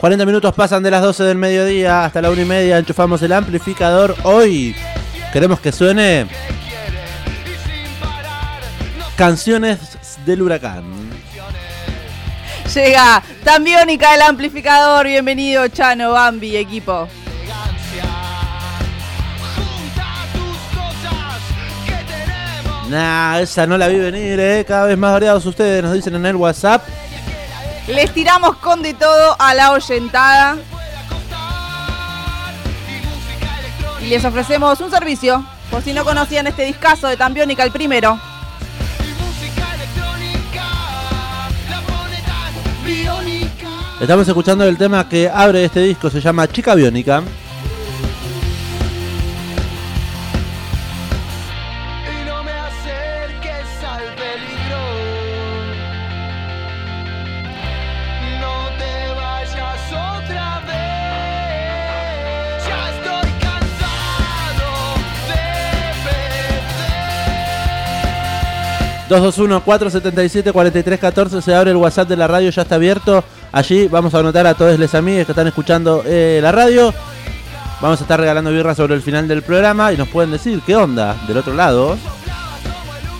40 minutos pasan de las 12 del mediodía hasta la 1 y media. Enchufamos el amplificador. Hoy queremos que suene canciones del huracán. Llega tan biónica el amplificador. Bienvenido, Chano, Bambi, equipo. Nah, esa no la vi venir, eh. Cada vez más variados ustedes nos dicen en el WhatsApp. Les tiramos con de todo a la oyentada. Y les ofrecemos un servicio. Por si no conocían este discazo de Tan Biónica, el primero. Estamos escuchando el tema que abre este disco, se llama Chica Biónica. 221-477-4314 se abre el WhatsApp de la radio, ya está abierto. Allí vamos a anotar a todos los amigos que están escuchando eh, la radio. Vamos a estar regalando birra sobre el final del programa y nos pueden decir qué onda del otro lado.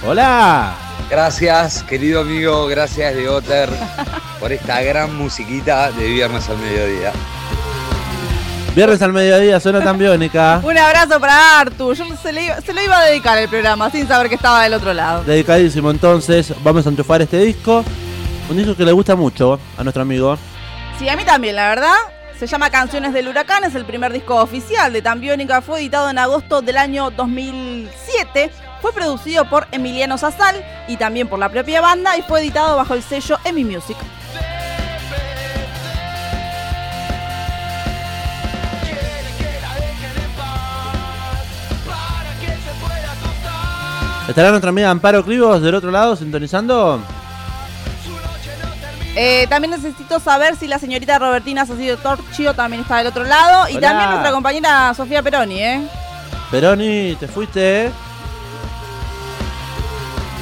Hola. Gracias, querido amigo, gracias de Otter por esta gran musiquita de viernes al mediodía. Viernes al mediodía suena tan biónica. Un abrazo para Artu. Yo se, le iba- se lo iba a dedicar el programa sin saber que estaba del otro lado. Dedicadísimo, entonces vamos a enchufar este disco. Un disco que le gusta mucho a nuestro amigo. Sí, a mí también, la verdad. Se llama Canciones del Huracán, es el primer disco oficial de Tan Biónica. Fue editado en agosto del año 2007. Fue producido por Emiliano Sazal y también por la propia banda y fue editado bajo el sello EMI Music. ¿Estará nuestra amiga Amparo Cribos del otro lado sintonizando? Eh, también necesito saber si la señorita Robertina Socido Torchio también está del otro lado. Y también nuestra compañera Sofía Peroni, ¿eh? Peroni, te fuiste, ¿eh?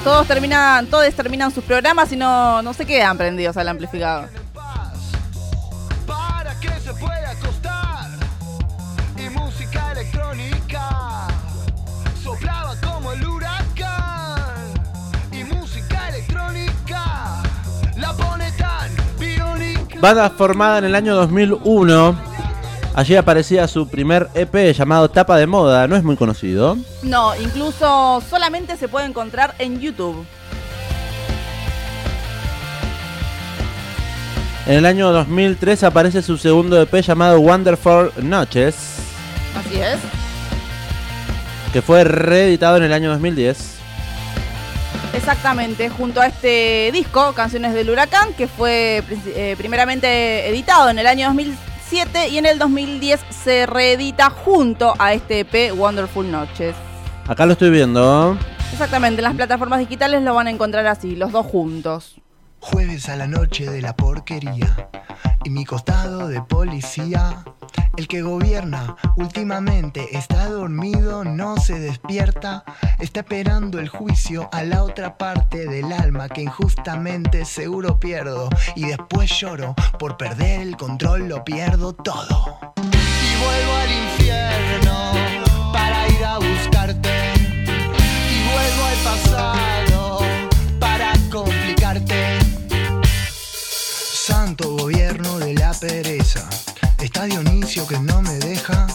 Todos terminan, todos terminan sus programas y no, no se quedan prendidos al amplificador. Para que se pueda acostar. Y música electrónica soplaba como el huracán. Banda formada en el año 2001. Allí aparecía su primer EP llamado Tapa de Moda. No es muy conocido. No, incluso solamente se puede encontrar en YouTube. En el año 2003 aparece su segundo EP llamado Wonderful Noches. Así es. Que fue reeditado en el año 2010. Exactamente, junto a este disco, Canciones del Huracán, que fue eh, primeramente editado en el año 2007 y en el 2010 se reedita junto a este EP Wonderful Noches. Acá lo estoy viendo. Exactamente, en las plataformas digitales lo van a encontrar así, los dos juntos. Jueves a la noche de la porquería. Y mi costado de policía. El que gobierna últimamente está dormido, no se despierta, está esperando el juicio a la otra parte del alma que injustamente seguro pierdo. Y después lloro por perder el control, lo pierdo todo. Y vuelvo al infierno para ir a buscarte. Y vuelvo al pasado Santo gobierno de la pereza, está Dionisio que no me deja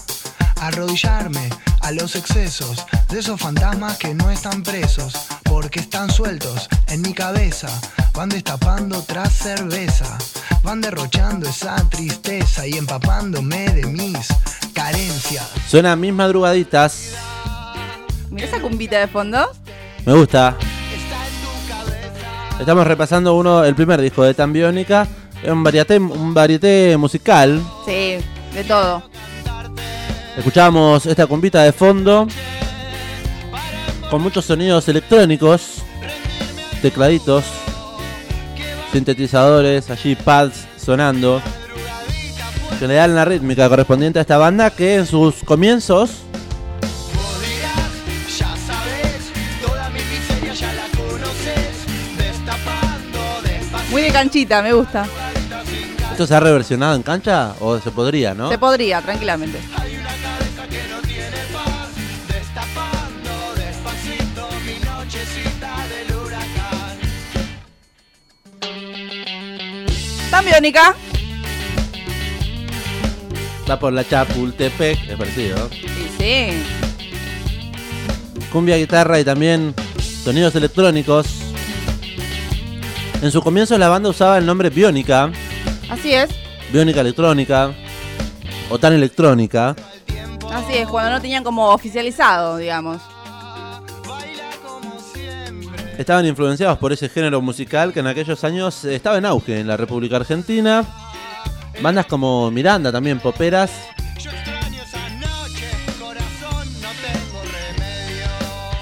arrodillarme a los excesos de esos fantasmas que no están presos porque están sueltos en mi cabeza. Van destapando tras cerveza, van derrochando esa tristeza y empapándome de mis carencias. Suena mis madrugaditas. Mira esa cumbita de fondo. Me gusta. Estamos repasando uno, el primer disco de Tan Biónica. Es un varieté, un varieté musical. Sí, de todo. Escuchamos esta cumbita de fondo. Con muchos sonidos electrónicos. Tecladitos. Sintetizadores, allí pads sonando. Que le dan la rítmica correspondiente a esta banda que en sus comienzos Muy de canchita, me gusta. ¿Esto se ha reversionado en cancha o se podría, no? Se podría, tranquilamente. Tan biónica. Va por la Chapultepec, es parecido. Sí, sí. Cumbia, guitarra y también sonidos electrónicos. En su comienzo la banda usaba el nombre Biónica, Así es. Biónica Electrónica, o tan electrónica. Así es, cuando no tenían como oficializado, digamos. Estaban influenciados por ese género musical que en aquellos años estaba en auge en la República Argentina. Bandas como Miranda, también poperas.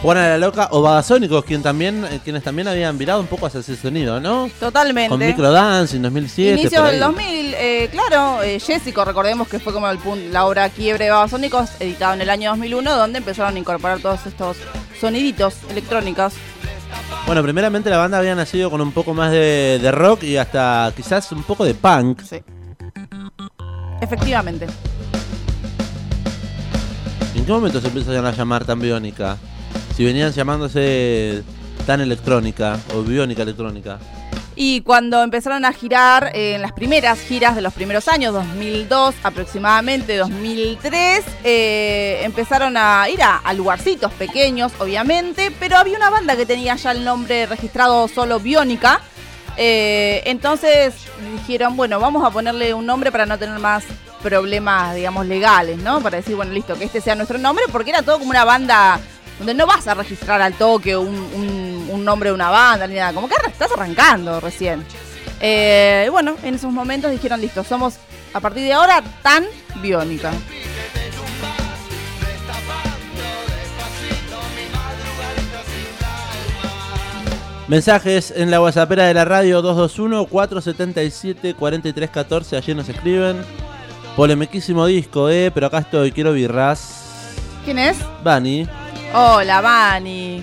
Juana la Loca o Babasónicos, quien también, eh, quienes también habían virado un poco hacia ese sonido, ¿no? Totalmente. Con Microdance en 2007. Inicios por del ahí. 2000, eh, claro, eh, Jessico, recordemos que fue como el la obra Quiebre de Babasónicos, editado en el año 2001, donde empezaron a incorporar todos estos soniditos electrónicos. Bueno, primeramente la banda había nacido con un poco más de, de rock y hasta quizás un poco de punk. Sí. Efectivamente. ¿En qué momento se empezaron a llamar tan biónica? Si venían llamándose tan electrónica o biónica electrónica. Y cuando empezaron a girar eh, en las primeras giras de los primeros años, 2002 aproximadamente, 2003, eh, empezaron a ir a, a lugarcitos pequeños, obviamente, pero había una banda que tenía ya el nombre registrado solo Biónica. eh, entonces dijeron, bueno, vamos a ponerle un nombre para no tener más problemas, digamos, legales, ¿no? Para decir, bueno, listo, que este sea nuestro nombre, porque era todo como una banda donde no vas a registrar al toque un, un- un nombre de una banda ni nada, como que estás arrancando recién. Eh, y bueno, en esos momentos dijeron, listo, somos a partir de ahora tan biónica. Mensajes en la WhatsAppera de la radio 221-477-4314. Allí nos escriben. Polemiquísimo disco, eh, pero acá estoy, quiero birras. ¿Quién es? Bani. Hola, Vani.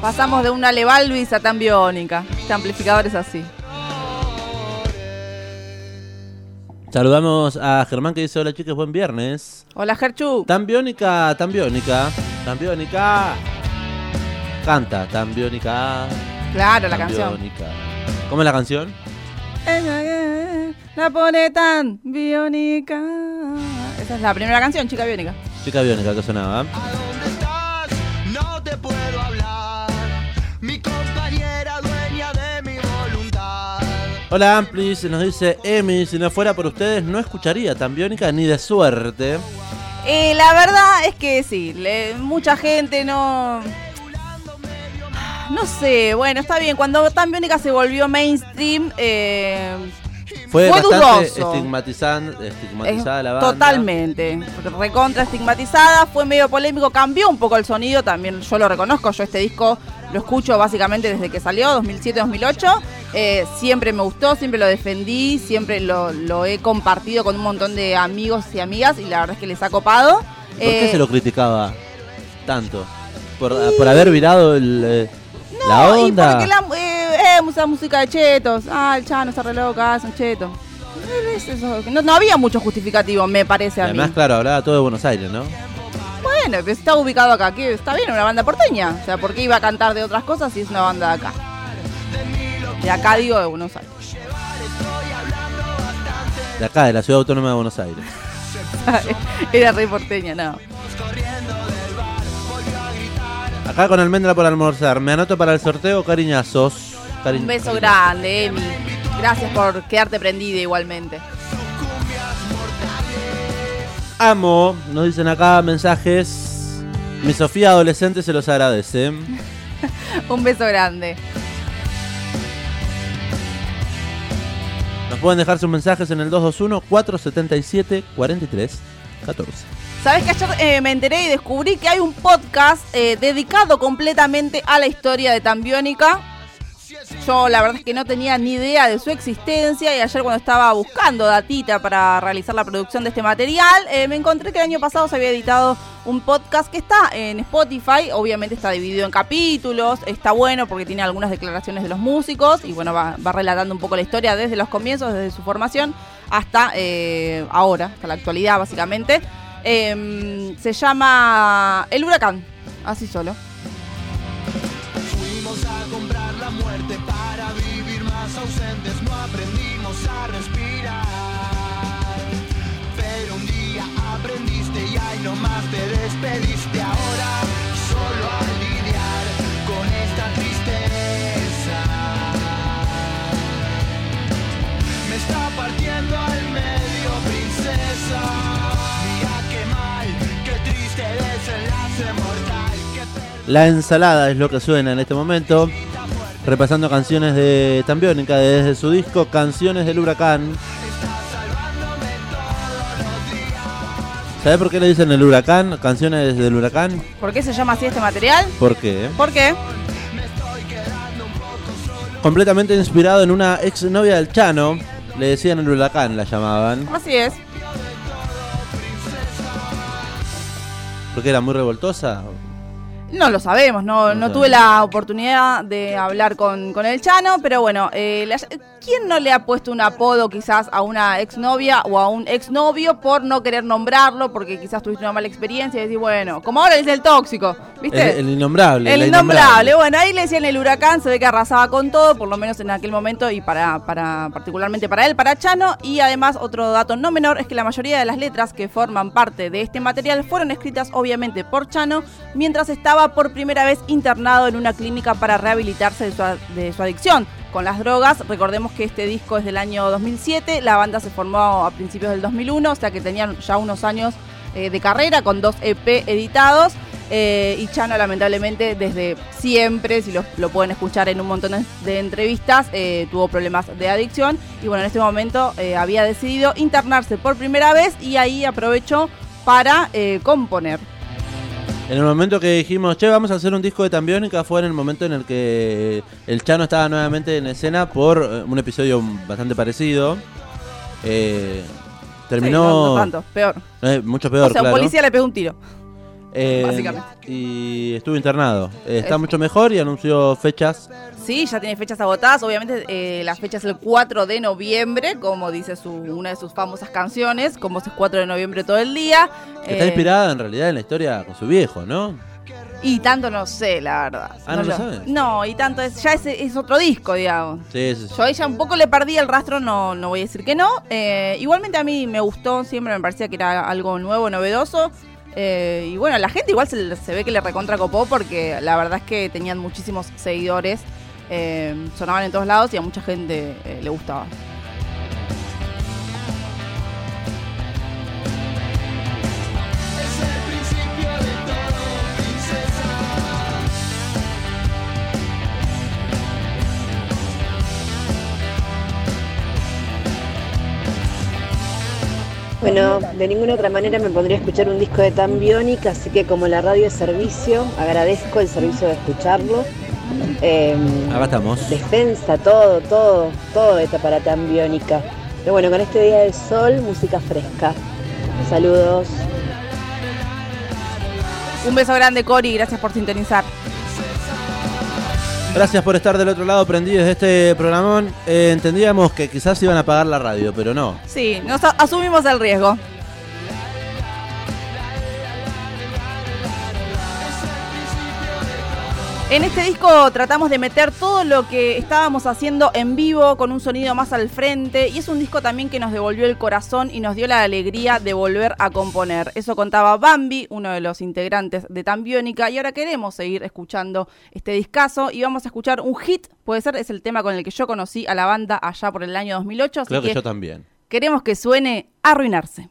Pasamos de una Levalvis a tan biónica. Este amplificador es así. Saludamos a Germán que dice: Hola chicos, buen viernes. Hola, Gerchu. Tan biónica, tan biónica, tan biónica. Canta, tan biónica. Claro, la canción. biónica. ¿Cómo es la canción? La pone tan biónica. Esa es la primera canción, chica biónica. Chica biónica que sonaba. ¿A dónde estás? No te puedo hablar. Mi compañera dueña de mi voluntad. Hola Amplis, nos dice Emi, si no fuera por ustedes no escucharía tan biónica ni de suerte. Eh, la verdad es que sí, le- mucha gente no. No sé, bueno, está bien. Cuando Tan Biónica se volvió mainstream, eh, Fue, Fue bastante dudoso. estigmatizada es la banda. totalmente recontra estigmatizada, fue medio polémico, cambió un poco el sonido, también yo lo reconozco, yo este disco lo escucho básicamente desde que salió, 2007-2008, eh, siempre me gustó, siempre lo defendí, siempre lo, lo he compartido con un montón de amigos y amigas y la verdad es que les ha copado. ¿Por qué Eh, se lo criticaba tanto? ¿Por, por haber virado el, eh, la No, y onda? porque la, eh, eh, esa música de chetos. Ah, el chano está re loca, es un cheto. Eh, es eso, que No, no había mucho justificativo, me parece Y a mí. además, claro, hablaba todo de Buenos Aires, ¿no? Bueno, pero está ubicado acá, que está bien, una banda porteña. O sea, ¿por qué iba a cantar de otras cosas si es una banda de acá? De acá digo de Buenos Aires. De acá, de la Ciudad Autónoma de Buenos Aires. Era re porteña, no. Acá con almendra por almorzar. Me anoto para el sorteo, cariñazos. Cari- Un beso cariñazos. grande, Emi. Gracias por quedarte prendida igualmente. Amo, nos dicen acá mensajes. Mi Sofía adolescente se los agradece. Un beso grande. Nos pueden dejar sus mensajes en el 221-477-4314. Sabes que ayer eh, me enteré y descubrí que hay un podcast eh, dedicado completamente a la historia de Tambiónica. Yo la verdad es que no tenía ni idea de su existencia y ayer cuando estaba buscando datita para realizar la producción de este material, eh, me encontré que el año pasado se había editado un podcast que está en Spotify, obviamente está dividido en capítulos, está bueno porque tiene algunas declaraciones de los músicos y bueno, va, va relatando un poco la historia desde los comienzos, desde su formación hasta eh, ahora, hasta la actualidad básicamente. Em, se llama El Huracán, así solo. Fuimos a comprar la muerte para vivir más ausentes, no aprendimos a respirar. Pero un día aprendiste y ahí nomás te despediste ahora, solo a lidiar con esta tristeza. Me está partiendo al medio, princesa. La ensalada es lo que suena en este momento. Repasando canciones de Tambiónica desde su disco Canciones del Huracán. ¿Sabes por qué le dicen el huracán? Canciones del huracán. ¿Por qué se llama así este material? ¿Por qué? ¿Por qué? Completamente inspirado en una ex novia del Chano. Le decían el huracán, la llamaban. Así es. Porque era muy revoltosa. No lo sabemos, no, no No tuve la oportunidad de hablar con, con el Chano, pero bueno, eh, la- ¿quién no le ha puesto un apodo quizás a una exnovia o a un exnovio por no querer nombrarlo, porque quizás tuviste una mala experiencia y decís, bueno, como ahora es el tóxico, ¿viste? El, el innombrable. El innombrable. Bueno, ahí le decían el huracán, se ve que arrasaba con todo, por lo menos en aquel momento, y para, para particularmente para él, para Chano. Y además, otro dato no menor es que la mayoría de las letras que forman parte de este material fueron escritas obviamente por Chano, mientras estaba por primera vez internado en una clínica para rehabilitarse de su, de su adicción. Con las drogas, recordemos que este disco es del año 2007, la banda se formó a principios del 2001, o sea que tenían ya unos años eh, de carrera con dos EP editados. Eh, y Chano, lamentablemente, desde siempre, si lo, lo pueden escuchar en un montón de, entrevistas, eh, tuvo problemas de adicción. Y bueno, en este momento eh, había decidido internarse por primera vez y ahí aprovechó para componer. En el momento que dijimos, che, vamos a hacer un disco de Tambiónica, fue en el momento en el que el Chano estaba nuevamente en escena por un episodio bastante parecido. Eh, terminó. Sí, no, no tanto, peor. eh, mucho peor, o sea, claro. un policía le pegó un tiro. Eh, básicamente. Y estuvo internado. Eh, está Es- mucho mejor y anunció fechas. Sí, ya tiene fechas agotadas. Obviamente eh, la fecha es el 4 de noviembre, como dice su, una de sus famosas canciones, como es 4 de noviembre todo el día. Está Eh, inspirada en realidad en la historia con su viejo, ¿no? Y tanto no sé, la verdad. Ah, ¿no lo sabes? No, y tanto es, ya es, es otro disco, digamos. Sí, sí, sí. Yo a ella un poco le perdí el rastro, no, no voy a decir que no. Eh, igualmente a mí me gustó, siempre me parecía que era algo nuevo, novedoso. Eh, y bueno, la gente igual se, se ve que le recontra copó porque la verdad es que tenían muchísimos seguidores. eh, sonaban en todos lados y a mucha gente eh, le gustaba. Bueno, de ninguna otra manera me pondría a escuchar un disco de Tan Biónica, así que como la radio es servicio, agradezco el servicio de escucharlo. Eh, Acá estamos. defensa, todo, todo, todo está para Tan Biónica. Pero bueno, con este día de sol, música fresca. Saludos. Un beso grande, Cori, gracias por sintonizar. Gracias por estar del otro lado prendidos de este programón. Eh, entendíamos que quizás iban a apagar la radio, pero no. Sí, nos asumimos el riesgo. En este disco tratamos de meter todo lo que estábamos haciendo en vivo con un sonido más al frente y es un disco también que nos devolvió el corazón y nos dio la alegría de volver a componer. Eso contaba Bambi, uno de los integrantes de Tambiónica y ahora queremos seguir escuchando este discazo y vamos a escuchar un hit, puede ser, es el tema con el que yo conocí a la banda allá por el año 2008, así Creo que que yo también. queremos que suene Arruinarse.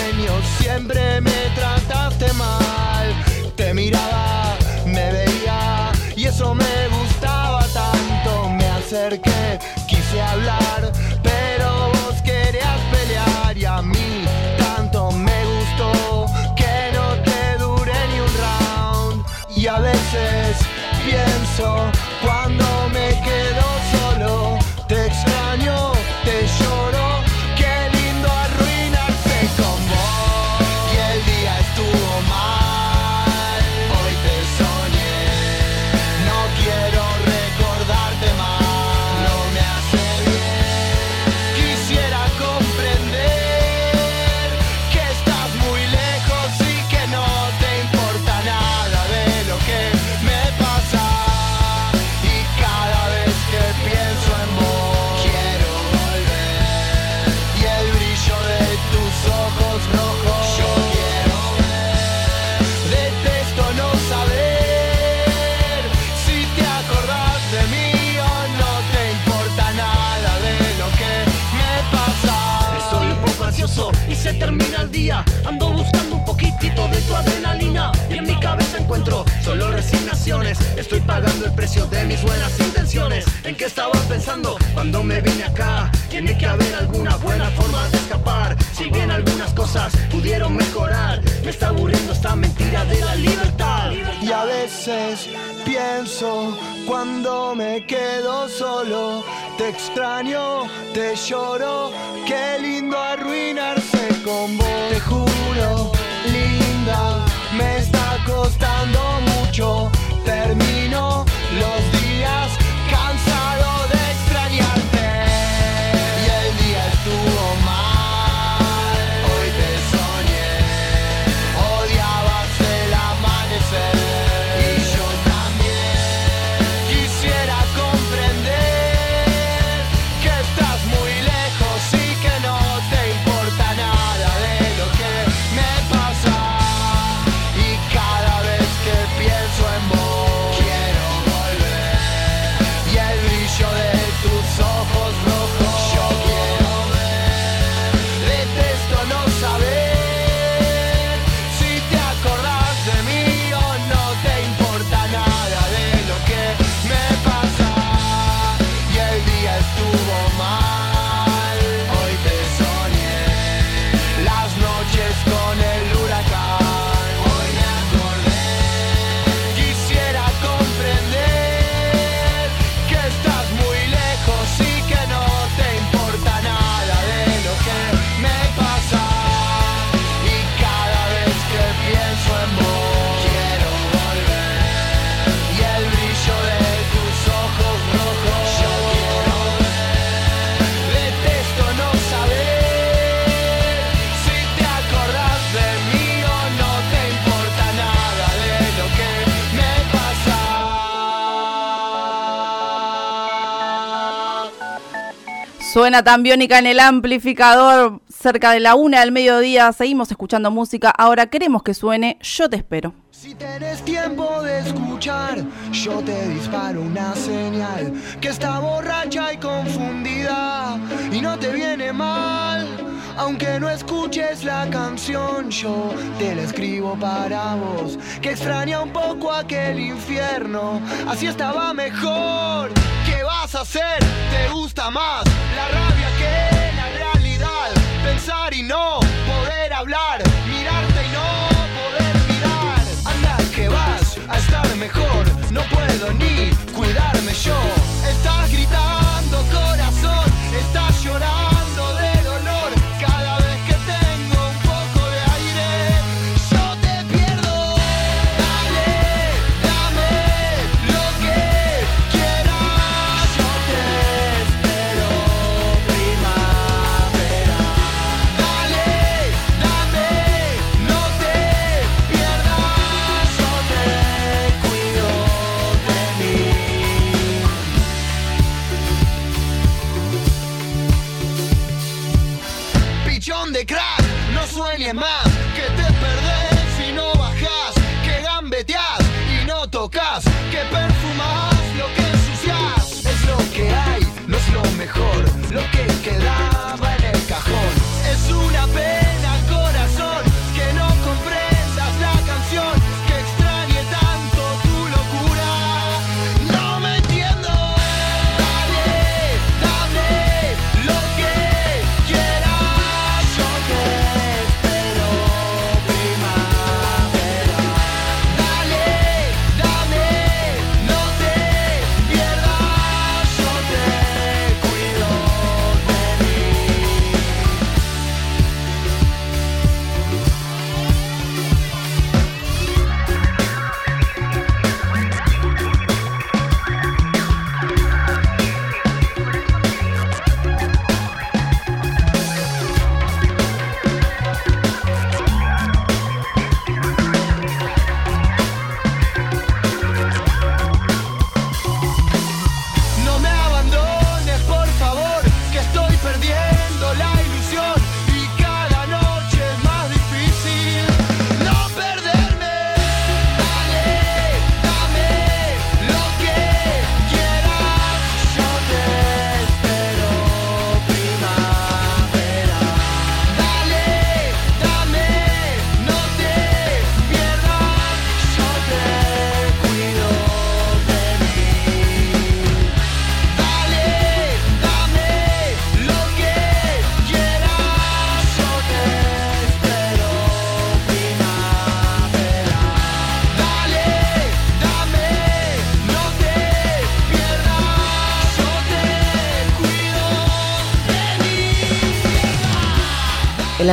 suena tan biónica en el amplificador cerca de la una del mediodía. Seguimos escuchando música. Ahora queremos que suene Yo te espero. Si tenés tiempo de escuchar, yo te disparo una señal que está borracha y confundida y no te viene mal aunque no escuches la canción, yo te la escribo para vos, que extraña un poco aquel infierno. Así estaba mejor. ¿Qué vas a hacer? ¿Te gusta más la rabia que la realidad? Pensar y no poder hablar, mirarte y no poder mirar. Anda, que vas a estar mejor. No puedo ni cuidarme yo. Estás gritando corazón.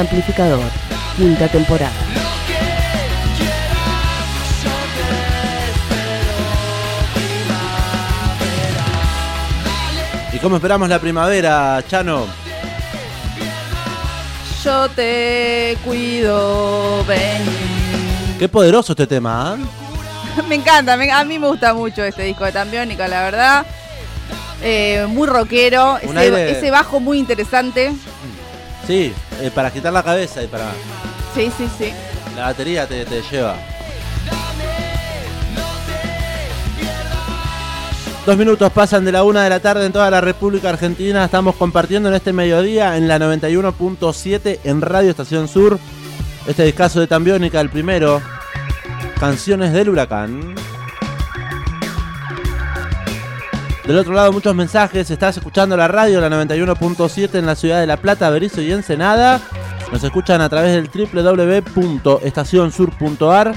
Amplificador, quinta temporada. ¿Y cómo esperamos la primavera, Chano? Yo te cuido, ven. Qué poderoso este tema, ¿eh? me encanta, me- a mí me gusta mucho este disco de Tambiónica, la verdad. Eh, muy rockero, ese, aire- ese bajo muy interesante. Sí, eh, para quitar la cabeza y para... Sí, sí, sí. La batería te, te lleva. Dos minutos pasan de la una de la tarde en toda la República Argentina. Estamos compartiendo en este mediodía en la 91.7 en Radio Estación Sur. Este discazo de Tambiónica, el primero. Canciones del huracán. Del otro lado, muchos mensajes. Estás escuchando la radio, la 91.7 en la ciudad de La Plata, Berizo y Ensenada. Nos escuchan a través del www.estacionsur.ar.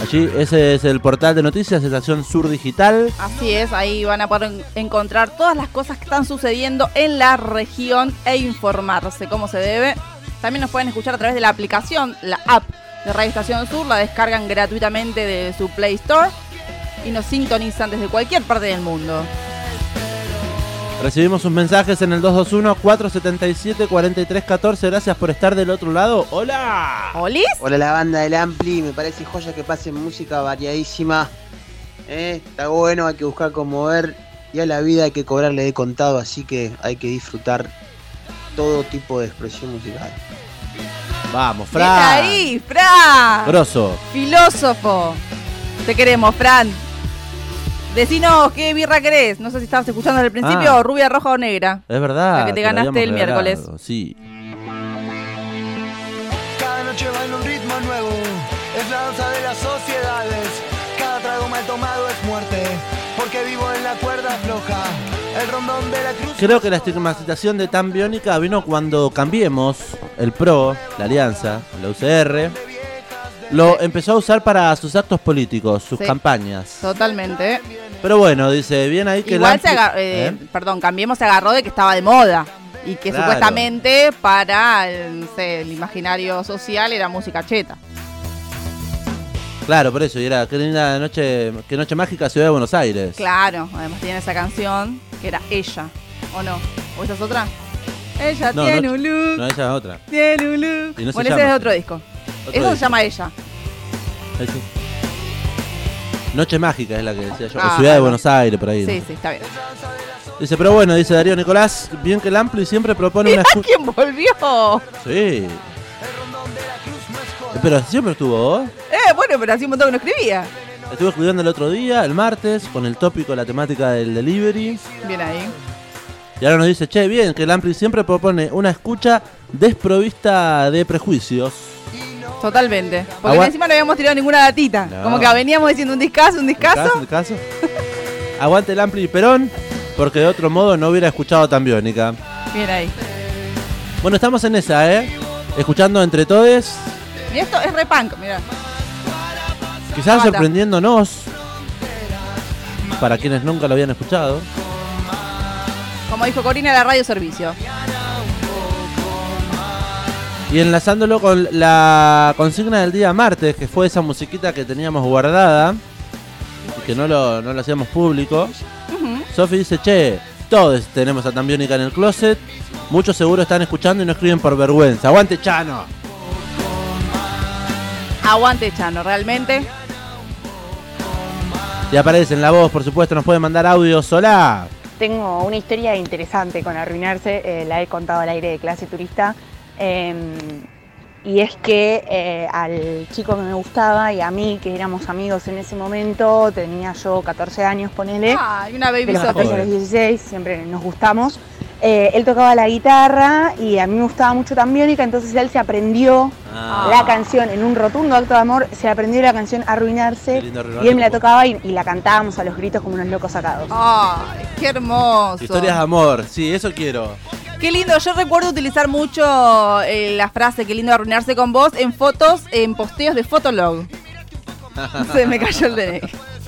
Allí ese es el portal de noticias, Estación Sur Digital. Así es, ahí van a poder en- encontrar todas las cosas que están sucediendo en la región e informarse cómo se debe. También nos pueden escuchar a través de la aplicación, la app de Radio Estación Sur, la descargan gratuitamente de su Play Store y nos sintonizan desde cualquier parte del mundo. Recibimos sus mensajes en el 221-477-4314. Gracias por estar del otro lado. ¡Hola! ¿Olis? Hola la banda del Ampli, me parece joya que pasen música variadísima. Eh, Está bueno, hay que buscar cómo ver y a la vida hay que cobrarle de contado, así que hay que disfrutar todo tipo de expresión musical. Vamos, Fran. ahí, Fran. Grosso. Filósofo. Te queremos, Fran. Decinos qué birra querés. No sé si estabas escuchando desde el principio, Ah. rubia, roja o negra. Es verdad. La que te la ganaste el miércoles. Sí. Cada noche bailo un ritmo nuevo, es la danza de las sociedades. Cada trago mal tomado es muerte, porque vivo en la cuerda floja. El rondón de la cruz. Creo que la estigmatización de tan biónica vino cuando cambiemos el PRO, la Alianza, la UCR, lo empezó a usar para sus actos políticos, sus Sí. campañas. Totalmente. Pero bueno, dice, bien ahí que Igual se agarró, eh, ¿Eh? perdón, Cambiemos se agarró de que estaba de moda. Y que Claro. supuestamente para el, no sé, el imaginario social era música cheta. Claro, por eso, y era qué linda noche, qué noche mágica Ciudad de Buenos Aires. Claro, además tiene esa canción que era ella, ¿o no? ¿O esa es otra? Ella No, tiene no- un look, No, esa es otra. tiene un look. No se bueno, ese llama es de así. otro disco. Eso se llama ella. Ahí sí. Noche mágica es la que decía yo. Ah, o Ciudad de bueno. Buenos Aires, por ahí. Sí, ¿no? sí, está bien. Dice, pero bueno, dice Darío Nicolás, bien que el Ampli siempre propone una ¿Quién volvió? Sí. Pero siempre estuvo, ¿oh? Eh, bueno, pero hacía un montón que no escribía. Estuve escuchando el otro día, el martes, con el tópico, la temática del delivery. Bien ahí. Y ahora nos dice, che, bien, que el Ampli siempre propone una escucha desprovista de prejuicios. Totalmente. Porque Agua- encima no habíamos tirado ninguna datita. No. Como que veníamos diciendo un discazo, un discazo. Aguante el Ampli y Perón, porque de otro modo no hubiera escuchado tan biónica. Bien ahí. Bueno, estamos en esa, ¿eh? Escuchando entre todos, Y esto es repunk, mira. quizás sorprendiéndonos, para quienes nunca lo habían escuchado. Como dijo Corina, la radio servicio. Y enlazándolo con la consigna del día martes, que fue esa musiquita que teníamos guardada y que no lo, no lo hacíamos público. Sofi dice, che, todos tenemos a Tambiónica en el closet. Muchos seguro están escuchando y no escriben por vergüenza. ¡Aguante, Chano! Aguante, Chano, realmente. Y aparece en la voz, por supuesto, nos puede mandar audio sola. Tengo una historia interesante con arruinarse, eh, la he contado al aire de clase turista. Eh, y es que eh, al chico que me gustaba y a mí, que éramos amigos en ese momento, tenía yo 14 años, ponele. Ay, una baby de los Sophie. 14 a los 16, siempre nos gustamos. Eh, él tocaba la guitarra y a mí me gustaba mucho Tambiónica, entonces él se aprendió Ah. la canción en un rotundo acto de amor, se aprendió la canción Arruinarse y él me la tocaba y, y la cantábamos a los gritos como unos locos sacados. Ay, qué hermoso. Historias de amor, sí, eso quiero. Qué lindo, yo recuerdo utilizar mucho eh, la frase qué lindo arruinarse con vos en fotos, en posteos de Fotolog. Se me cayó el DNI.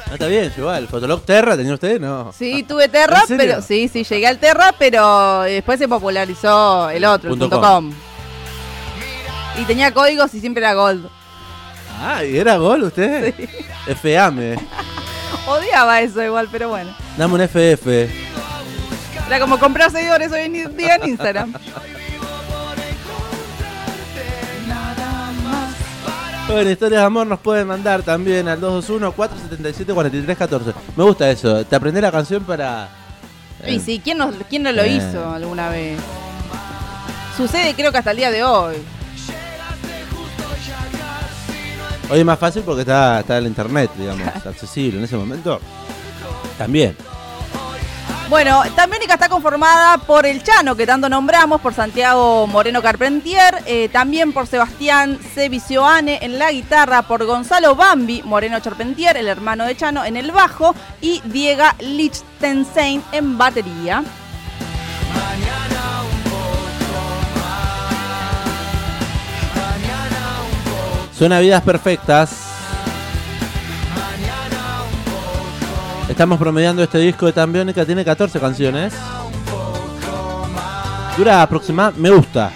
Ah, está bien, igual. ¿Fotolog Terra tenía usted? No. Sí, tuve Terra, ¿En serio? pero sí, sí, llegué al Terra, pero después se popularizó el otro, el Punto com. Y tenía códigos y siempre era gold. Ah, ¿y era gol usted? Sí. FAME. Odiaba eso igual, pero bueno. Dame un FF. Era como comprar seguidores hoy en día en Instagram. Bueno, historias de amor nos pueden mandar también al 221-477-4314. Me gusta eso. Te aprendí la canción para. Y sí, ¿quién no, quién no lo Eh. hizo alguna vez? Sucede creo que hasta el día de hoy. Hoy es más fácil porque está, está el internet, digamos, accesible en ese momento. También. Bueno, Tambiónica está conformada por el Chano, que tanto nombramos, por Santiago Moreno Carpentier, eh, también por Sebastián Cevicioane en la guitarra, por Gonzalo Bambi Moreno Charpentier, el hermano de Chano, en el bajo, y Diego Lichtenstein en batería. Suena Vidas Perfectas. Estamos promediando este disco de Tambiónica, tiene 14 canciones. Dura aproximadamente, me gusta.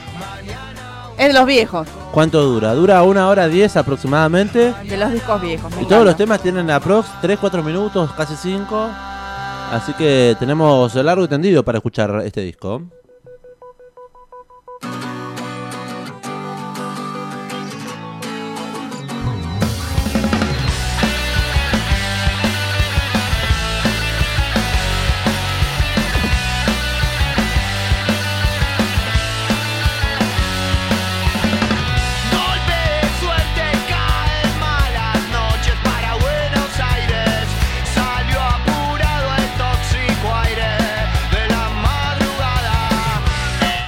Es de los viejos, ¿Cuánto dura? Dura una hora 10 aproximadamente. de los discos viejos. me Y todos los temas tienen aprox 3-4 minutos, casi 5. Así que tenemos largo y tendido para escuchar este disco.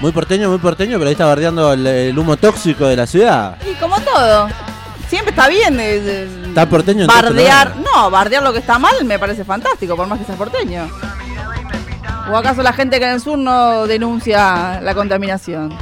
Muy porteño, muy porteño, pero ahí está bardeando el, el humo tóxico de la ciudad. Y como todo, siempre está bien de- de- Está porteño entonces, bardear. ¿no? Bardear lo que está mal me parece fantástico, por más que seas porteño. ¿O acaso la gente que en el sur no denuncia la contaminación?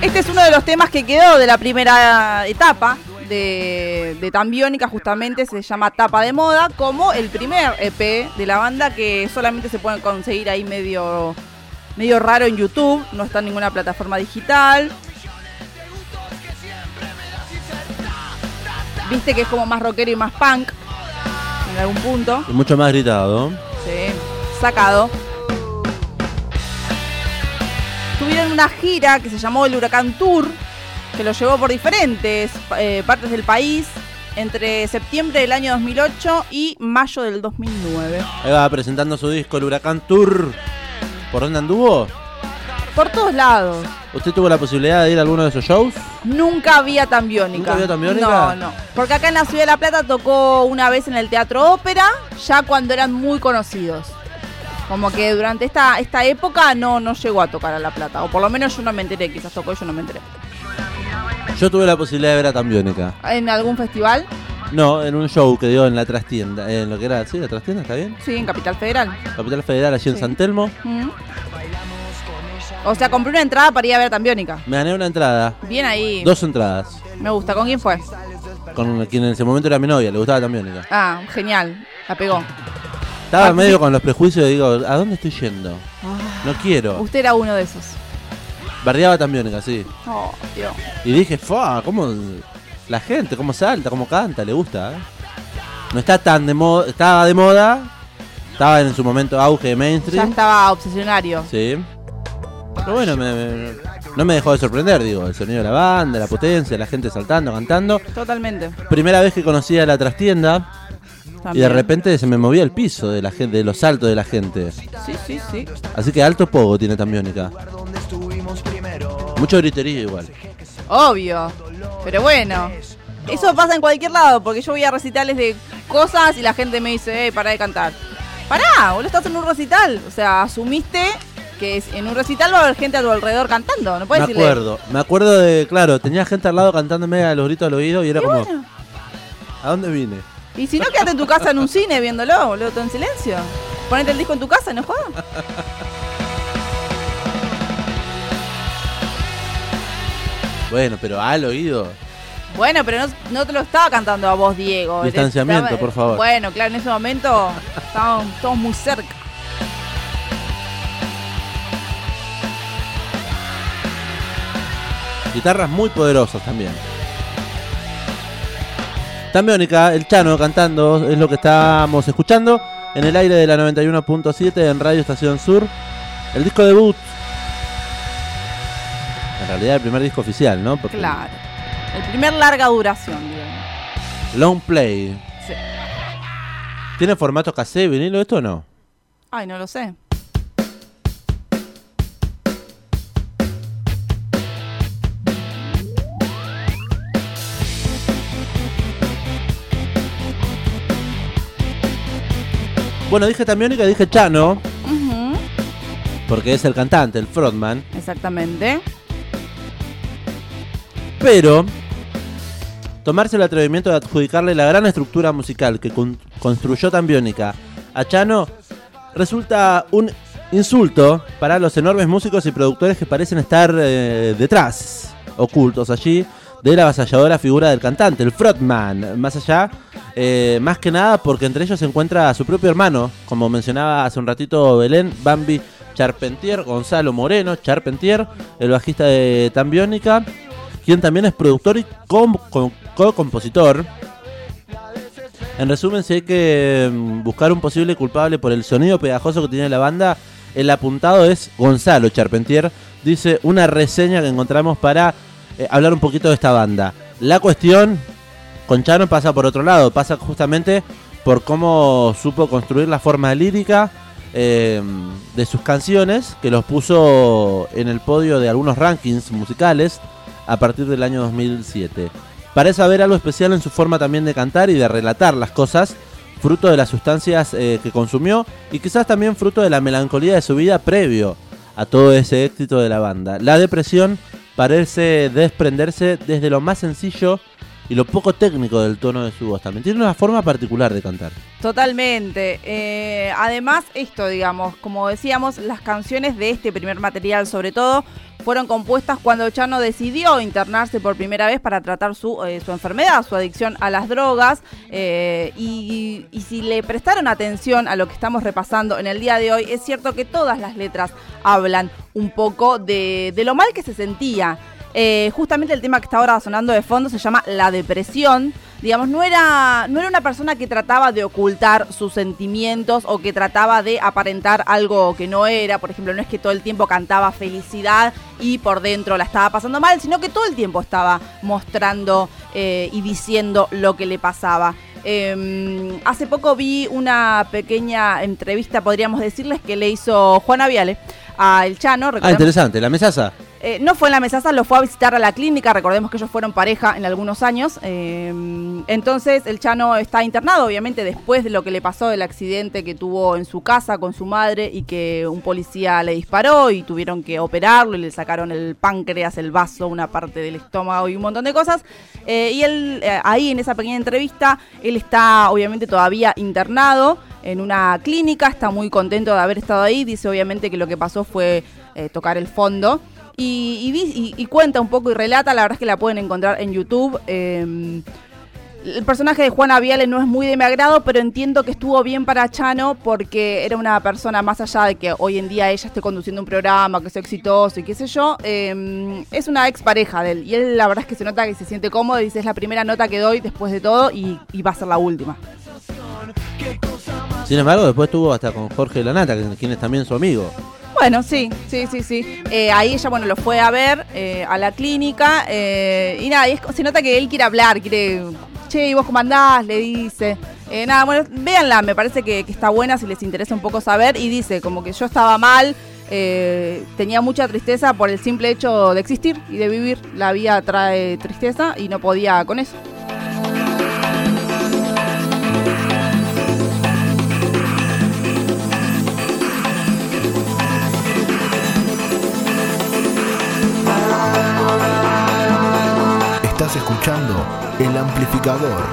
Este es uno de los temas que quedó de la primera etapa de, de Tambiónica, justamente se llama Tapa de Moda, como el primer EP de la banda que solamente se puede conseguir ahí medio, medio raro en YouTube, no está en ninguna plataforma digital. Viste que es como más rockero y más punk en algún punto. Y mucho más gritado. Sí, sacado. Tuvieron una gira que se llamó el Huracán Tour, que lo llevó por diferentes eh, partes del país entre septiembre del año 2008 y mayo del 2009. Ahí va presentando su disco, el Huracán Tour. ¿Por dónde anduvo? Por todos lados. ¿Usted tuvo la posibilidad de ir a alguno de esos shows? Nunca había Tambiónica. ¿Nunca había Tambiónica? No, no. Porque acá en la Ciudad de La Plata tocó una vez en el Teatro Ópera, ya cuando eran muy conocidos. Como que durante esta, esta época no, no llegó a tocar a La Plata. O por lo menos yo no me enteré, quizás tocó yo no me enteré. Yo tuve la posibilidad de ver a Tambiónica. ¿En algún festival? No, en un show que dio en la trastienda. En lo que era, ¿sí? ¿La trastienda está bien? Sí, en Capital Federal. Capital Federal, allí en Sí. San Telmo. Mm. O sea, compré una entrada para ir a ver a Tambiónica. Me gané una entrada. Bien ahí. Dos entradas. Me gusta. ¿Con quién fue? Con quien en ese momento era mi novia, le gustaba Tambiónica. Ah, genial. La pegó. Estaba medio con los prejuicios, digo, ¿a dónde estoy yendo? Ah, No quiero. usted era uno de esos. Bardeaba Tambiónica, sí. Oh, Dios. Y dije, ¡fa! ¿Cómo la gente, cómo salta, cómo canta, le gusta? eh? No está tan de moda, estaba de moda, estaba en su momento auge de Ya mainstream. estaba obsesionario. Sí. Pero bueno, me- me- no me dejó de sorprender, digo, el sonido de la banda, la potencia, la gente saltando, cantando. Totalmente. Primera vez que conocí a la trastienda y de También. repente se me movía el piso de la gente, de los saltos de la gente. Sí, sí, sí. Así que alto pogo tiene Tambiónica. Mucho griterío igual. Obvio. Pero bueno. Eso pasa en cualquier lado, porque yo voy a recitales de cosas y la gente me dice, eh, para de cantar. Pará, vos estás en un recital. O sea, asumiste que es- en un recital va a haber gente a tu alrededor cantando. No Me puedes decirle. acuerdo, me acuerdo de, claro, tenía gente al lado cantándome a los gritos al oído y era como, bueno. ¿a dónde vine? Y si no, quédate en tu casa en un cine viéndolo, boludo, todo en silencio. Ponete el disco en tu casa no jodas. Bueno, pero al oído. Bueno, pero no, no te lo estaba cantando a vos, Diego. Distanciamiento, Estaba- por favor. Bueno, claro, en ese momento estábamos todos muy cerca. Guitarras muy poderosas también. Tambiónica, el Chano cantando, es lo que estamos escuchando en el aire de la 91.7 en Radio Estación Sur. El disco debut. En realidad el primer disco oficial, ¿no? Porque Claro. El primer larga duración, digamos. Long Play. Sí. ¿Tiene formato cassette, vinilo esto o no? Ay, no lo sé. Bueno, dije Tambiónica, dije Chano, porque es el cantante, el frontman. Exactamente. Pero tomarse el atrevimiento de adjudicarle la gran estructura musical que con- construyó Tambiónica a Chano resulta un insulto para los enormes músicos y productores que parecen estar eh, detrás, ocultos allí, de la avasalladora figura del cantante, el frontman. Más allá, eh, más que nada porque entre ellos se encuentra su propio hermano, como mencionaba hace un ratito Belén, Bambi Charpentier, Gonzalo Moreno Charpentier, el bajista de Tambiónica quien también es productor y com- com- co-compositor. En resumen, si hay que mm, buscar un posible culpable por el sonido pegajoso que tiene la banda, el apuntado es Gonzalo Charpentier, dice una reseña que encontramos para eh, hablar un poquito de esta banda. La cuestión con Chano pasa por otro lado, pasa justamente por cómo supo construir la forma lírica eh, de sus canciones, que los puso en el podio de algunos rankings musicales a partir del año 2007. Parece haber algo especial en su forma también de cantar y de relatar las cosas, fruto de las sustancias eh, que consumió y quizás también fruto de la melancolía de su vida previo a todo ese éxito de la banda. La depresión parece desprenderse desde lo más sencillo y lo poco técnico del tono de su voz. También tiene una forma particular de cantar. Totalmente. Eh, además, esto, digamos, como decíamos, las canciones de este primer material, sobre todo, fueron compuestas cuando Chano decidió internarse por primera vez para tratar su, eh, su enfermedad, su adicción a las drogas. eh, y, si le prestaron atención a lo que estamos repasando en el día de hoy, es cierto que todas las letras hablan un poco de, de lo mal que se sentía. Eh, justamente el tema que está ahora sonando de fondo se llama La Depresión. Digamos, no era, no era una persona que trataba de ocultar sus sentimientos o que trataba de aparentar algo que no era. Por ejemplo, no es que todo el tiempo cantaba felicidad y por dentro la estaba pasando mal, sino que todo el tiempo estaba mostrando eh, y diciendo lo que le pasaba. Eh, hace poco vi una pequeña entrevista, podríamos decirles, que le hizo Juana Viale a El Chano. Ah, interesante. La mesaza. Eh, no fue en la mesaza, lo fue a visitar a la clínica. Recordemos que ellos fueron pareja en algunos años. eh, entonces, el Chano está internado, obviamente, después de lo que le pasó, del accidente que tuvo en su casa con su madre y que un policía le disparó y tuvieron que operarlo y le sacaron el páncreas, el vaso, una parte del estómago y un montón de cosas. Eh, y él, ahí en esa pequeña entrevista, él está obviamente todavía internado en una clínica, está muy contento de haber estado ahí. Dice, obviamente, que lo que pasó fue tocar el fondo. Y, y y- cuenta un poco y relata, la verdad es que la pueden encontrar en YouTube. eh, el personaje de Juana Viale no es muy de mi agrado, pero entiendo que estuvo bien para Chano porque era una persona más allá de que hoy en día ella esté conduciendo un programa, que sea exitoso y qué sé yo, eh, es una expareja de él. Y él la verdad es que se nota que se siente cómodo y dice es la primera nota que doy después de todo y, y va a ser la última. Sin embargo, después estuvo hasta con Jorge Lanata, quien es también su amigo. Bueno, sí, sí, sí, sí. Eh, ahí ella, bueno, lo fue a ver eh, a la clínica eh, y nada, y se nota que él quiere hablar, quiere, che, ¿y vos cómo andás? Le dice. Nada, bueno, véanla, me parece que, está buena si les interesa un poco saber y dice como que yo estaba mal, tenía mucha tristeza por el simple hecho de existir y de vivir. La vida trae tristeza y no podía con eso. Estás escuchando El Amplificador.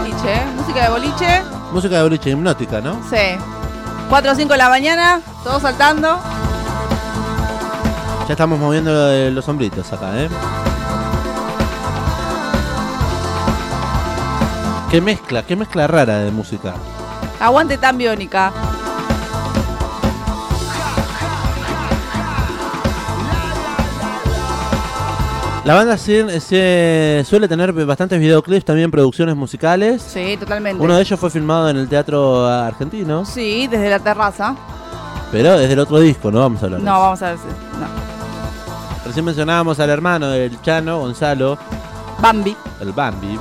Boliche, música de boliche. Música de boliche hipnótica, ¿no? Sí. 4 o 5 de la mañana, todos saltando. Ya estamos moviendo los hombritos acá, ¿eh? Qué mezcla, qué mezcla rara de música. Aguante tan biónica. La banda se suele tener bastantes videoclips, también producciones musicales. Sí, totalmente. Uno de ellos fue filmado en el teatro argentino, Sí, desde la terraza. pero desde el otro disco, no vamos a hablar de No, eso. vamos a ver. No. Recién mencionábamos al hermano del Chano, Gonzalo, Bambi. el Bambi.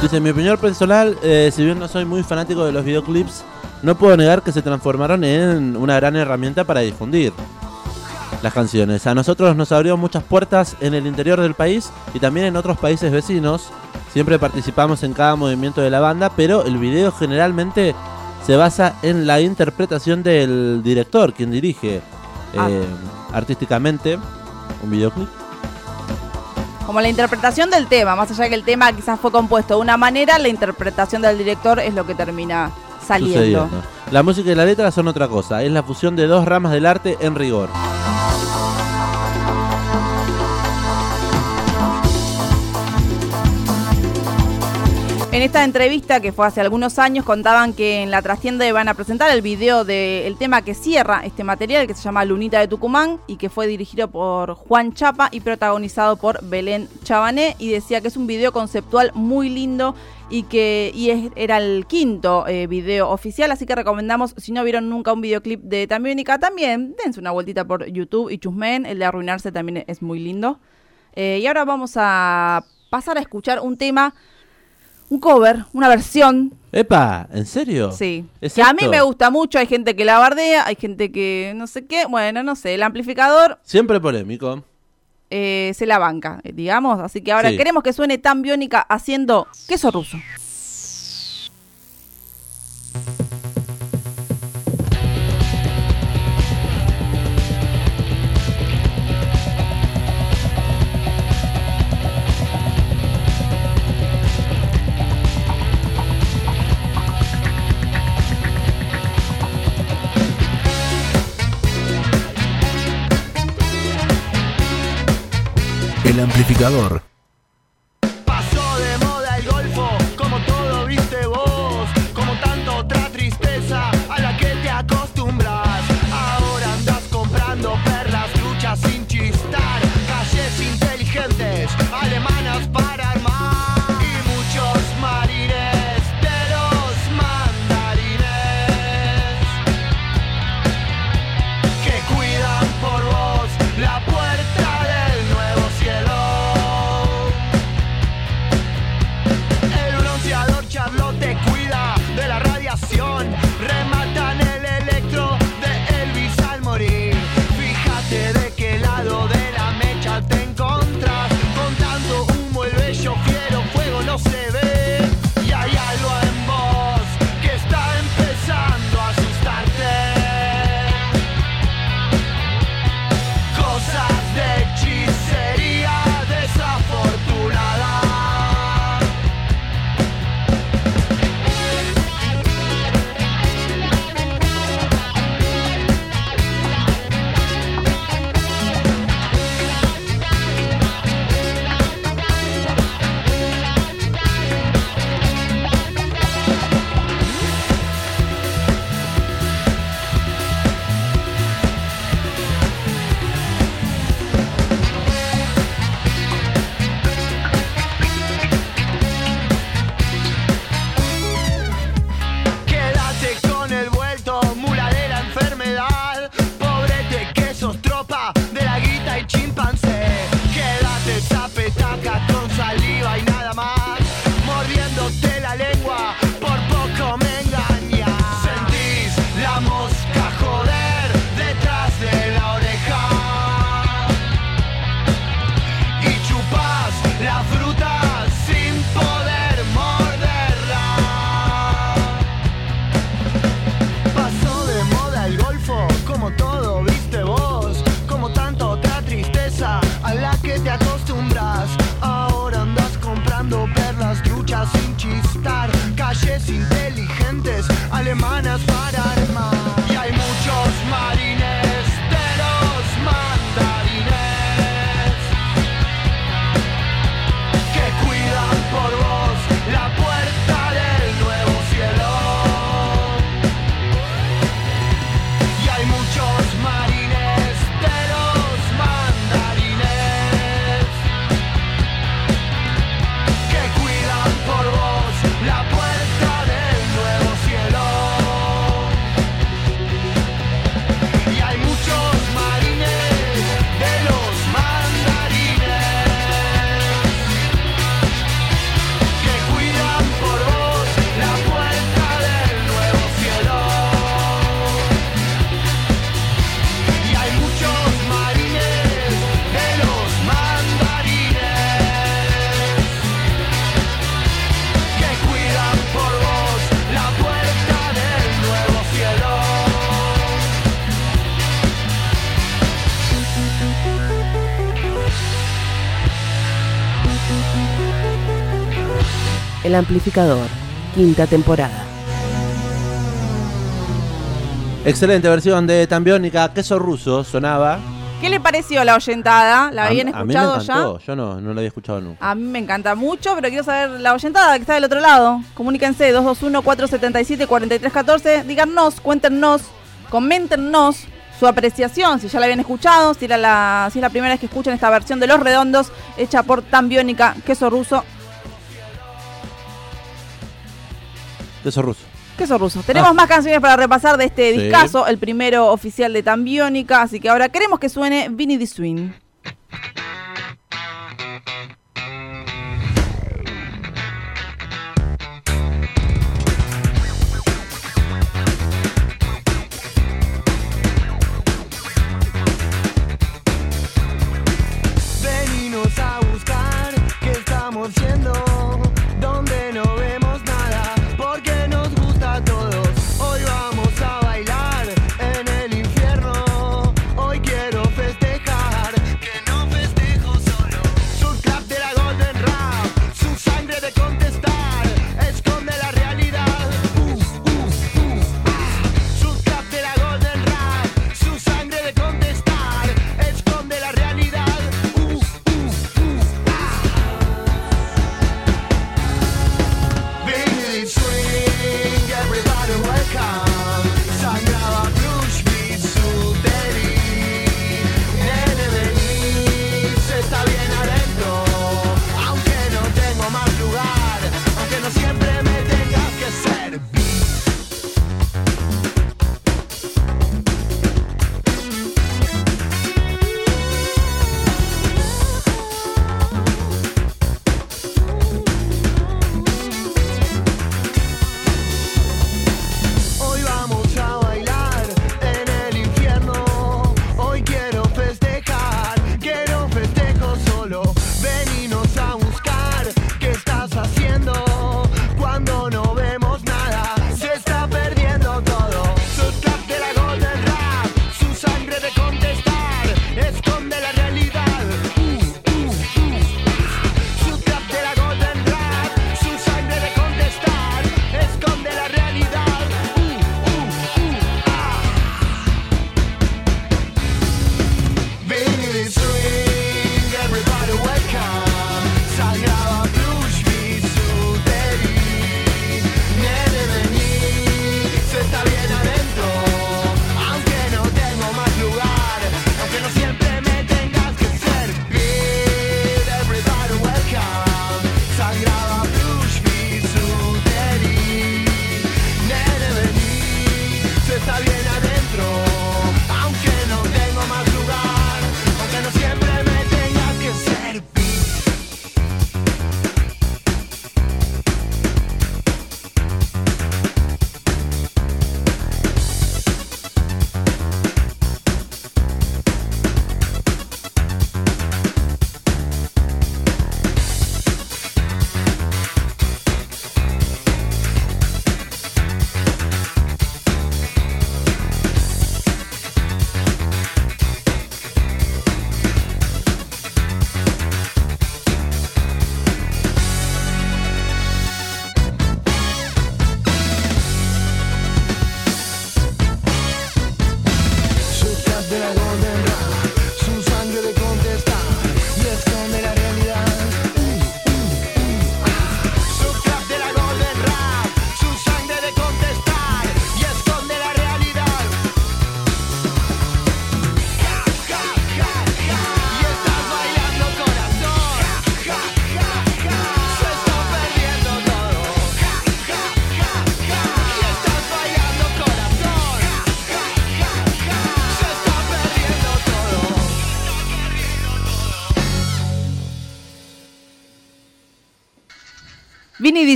Dice, en mi opinión personal, eh, si bien no soy muy fanático de los videoclips, no puedo negar que se transformaron en una gran herramienta para difundir las canciones. A nosotros nos abrió muchas puertas en el interior del país y también en otros países vecinos. Siempre participamos en cada movimiento de la banda, pero el video generalmente se basa en la interpretación del director, quien dirige Ah. eh, artísticamente un videoclip. Como la interpretación del tema, más allá de que el tema quizás fue compuesto de una manera, la interpretación del director es lo que termina saliendo. sucediendo. La música y la letra son otra cosa, es la fusión de dos ramas del arte en rigor. Esta entrevista que fue hace algunos años contaban que en la trastienda iban a presentar el video del tema que cierra este material que se llama Lunita de Tucumán y que fue dirigido por Juan Chapa y protagonizado por Belén Chabané y decía que es un video conceptual muy lindo y que y era el quinto eh, video oficial, así que recomendamos, si no vieron nunca un videoclip de Tambiónica, también dense una vueltita por YouTube y chusmen, el de Arruinarse también es muy lindo. Eh, y ahora vamos a pasar a escuchar un tema un cover, una versión. ¡Epa! ¿En serio? Sí. ¿Es que a mí me gusta mucho, hay gente que la bardea, hay gente que no sé qué. Bueno, no sé, el amplificador Siempre polémico. eh, se la banca, eh, digamos. Así que ahora Sí. queremos que suene tan biónica haciendo queso ruso. Amplificador. El amplificador, quinta temporada. Excelente versión de Tambiónica, queso ruso, sonaba. ¿Qué le pareció la oyentada? ¿La A- habían a, mí me escuchado ya? Yo no, no la había escuchado nunca. A mí me encanta mucho, pero quiero saber la oyentada que está del otro lado. Comuníquense 221-477-4314. Díganos, cuéntenos, coméntenos su apreciación, si ya la habían escuchado, si, era la, si es la primera vez que escuchan esta versión de Los Redondos, hecha por Tambiónica, queso ruso. Queso ruso. Queso ruso. Tenemos Ah. más canciones para repasar de este Sí. discazo, el primero oficial de Tambiónica, así que ahora queremos que suene Vinny the Swing.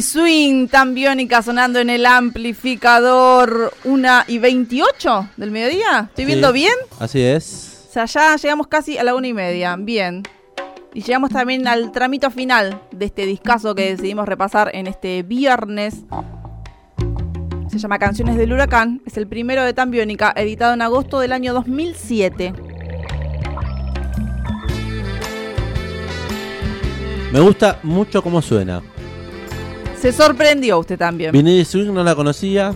Swing, tan biónica sonando en el amplificador 1 y 28 del mediodía. ¿Estoy viendo bien? Así es. O sea, ya llegamos casi a la una y media. Bien. Y llegamos también al tramito final de este discazo que decidimos repasar en este viernes. Se llama Canciones del Huracán. Es el primero de Tan Biónica, editado en agosto del año 2007. Me gusta mucho cómo suena. Se sorprendió usted también. Vinny Swing no la conocía.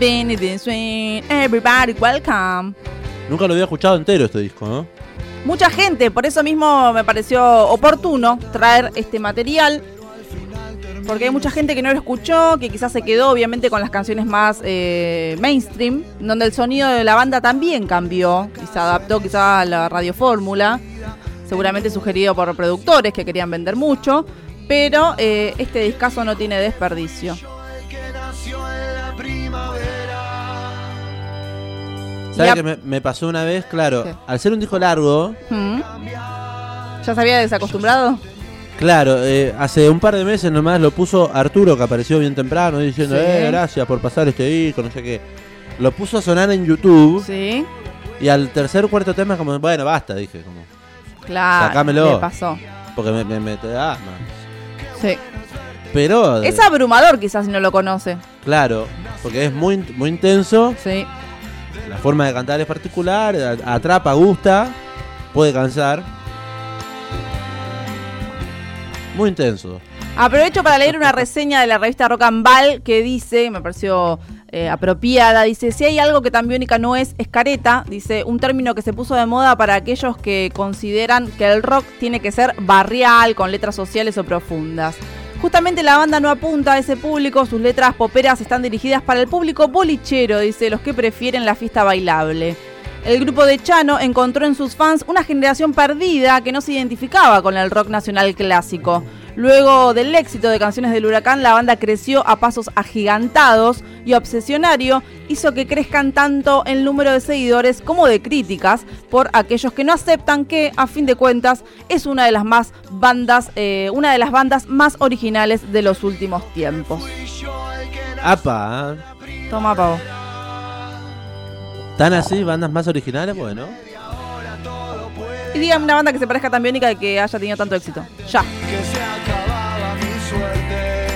Vinny Swing, everybody welcome. Nunca lo había escuchado entero este disco, ¿no? Mucha gente, por eso mismo me pareció oportuno traer este material. Porque hay mucha gente que no lo escuchó, que quizás se quedó obviamente con las canciones más eh, mainstream, donde el sonido de la banda también cambió y se adaptó quizás a la radiofórmula, seguramente sugerido por productores que querían vender mucho, pero eh, este discazo no tiene desperdicio. ¿Sabes que me, me pasó una vez? Claro, ¿Qué? al ser un disco largo, ¿Mm? ¿Ya se había desacostumbrado? claro, eh, hace un par de meses nomás lo puso Arturo, que apareció bien temprano, diciendo, Sí. eh, gracias por pasar este disco, no sé qué. Lo puso a sonar en YouTube Sí, y al tercer o cuarto tema como, bueno, basta, dije, como, claro. Sacámelo. Le pasó. porque me, me, me- te da. Sí. Pero, Es abrumador quizás si no lo conoce. claro, porque es muy, muy intenso, Sí. la forma de cantar es particular, atrapa, gusta, puede cansar. Muy intenso. Aprovecho para leer una reseña de la revista Rock and Ball que dice, me pareció eh, apropiada, dice, si hay algo que tan biónica no es, es careta, dice, un término que se puso de moda para aquellos que consideran que el rock tiene que ser barrial, con letras sociales o profundas. Justamente la banda no apunta a ese público, sus letras poperas están dirigidas para el público bolichero, dice, los que prefieren la fiesta bailable. El grupo de Chano encontró en sus fans una generación perdida que no se identificaba con el rock nacional clásico. Luego del éxito de Canciones del Huracán, la banda creció a pasos agigantados y Obsesionario hizo que crezcan tanto el número de seguidores como de críticas por aquellos que no aceptan que, a fin de cuentas, es una de las más bandas, eh, una de las bandas más originales de los últimos tiempos. Apa, ¿eh? Toma, pavo. ¿Tan así? ¿Bandas más originales? Bueno. Y dígame una banda que se parezca tan biónica y que haya tenido tanto éxito. Ya. que se acababa mi suerte.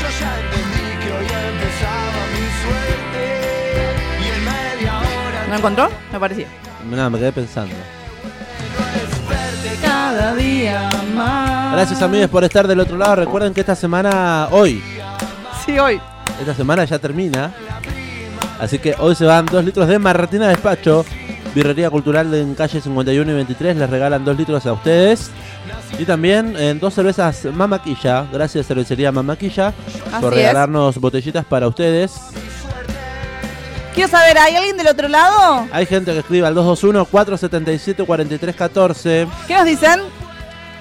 Yo ya entendí que hoy empezaba mi suerte. Y en media hora ¿No encontró? Me parecía. Nada, me quedé pensando. Cada día más. Gracias amigos por estar del otro lado. Recuerden que esta semana, hoy, Sí, hoy. esta semana ya termina. Así que hoy se van dos litros de Marratina Despacho. Birrería Cultural en calle 51 y 23. Les regalan dos litros a ustedes. Y también en dos cervezas Mamaquilla. Gracias Cervecería Mamaquilla por es. regalarnos botellitas para ustedes. Quiero saber, ¿hay alguien del otro lado? Hay gente que escribe al 221-477-4314. ¿Qué nos dicen?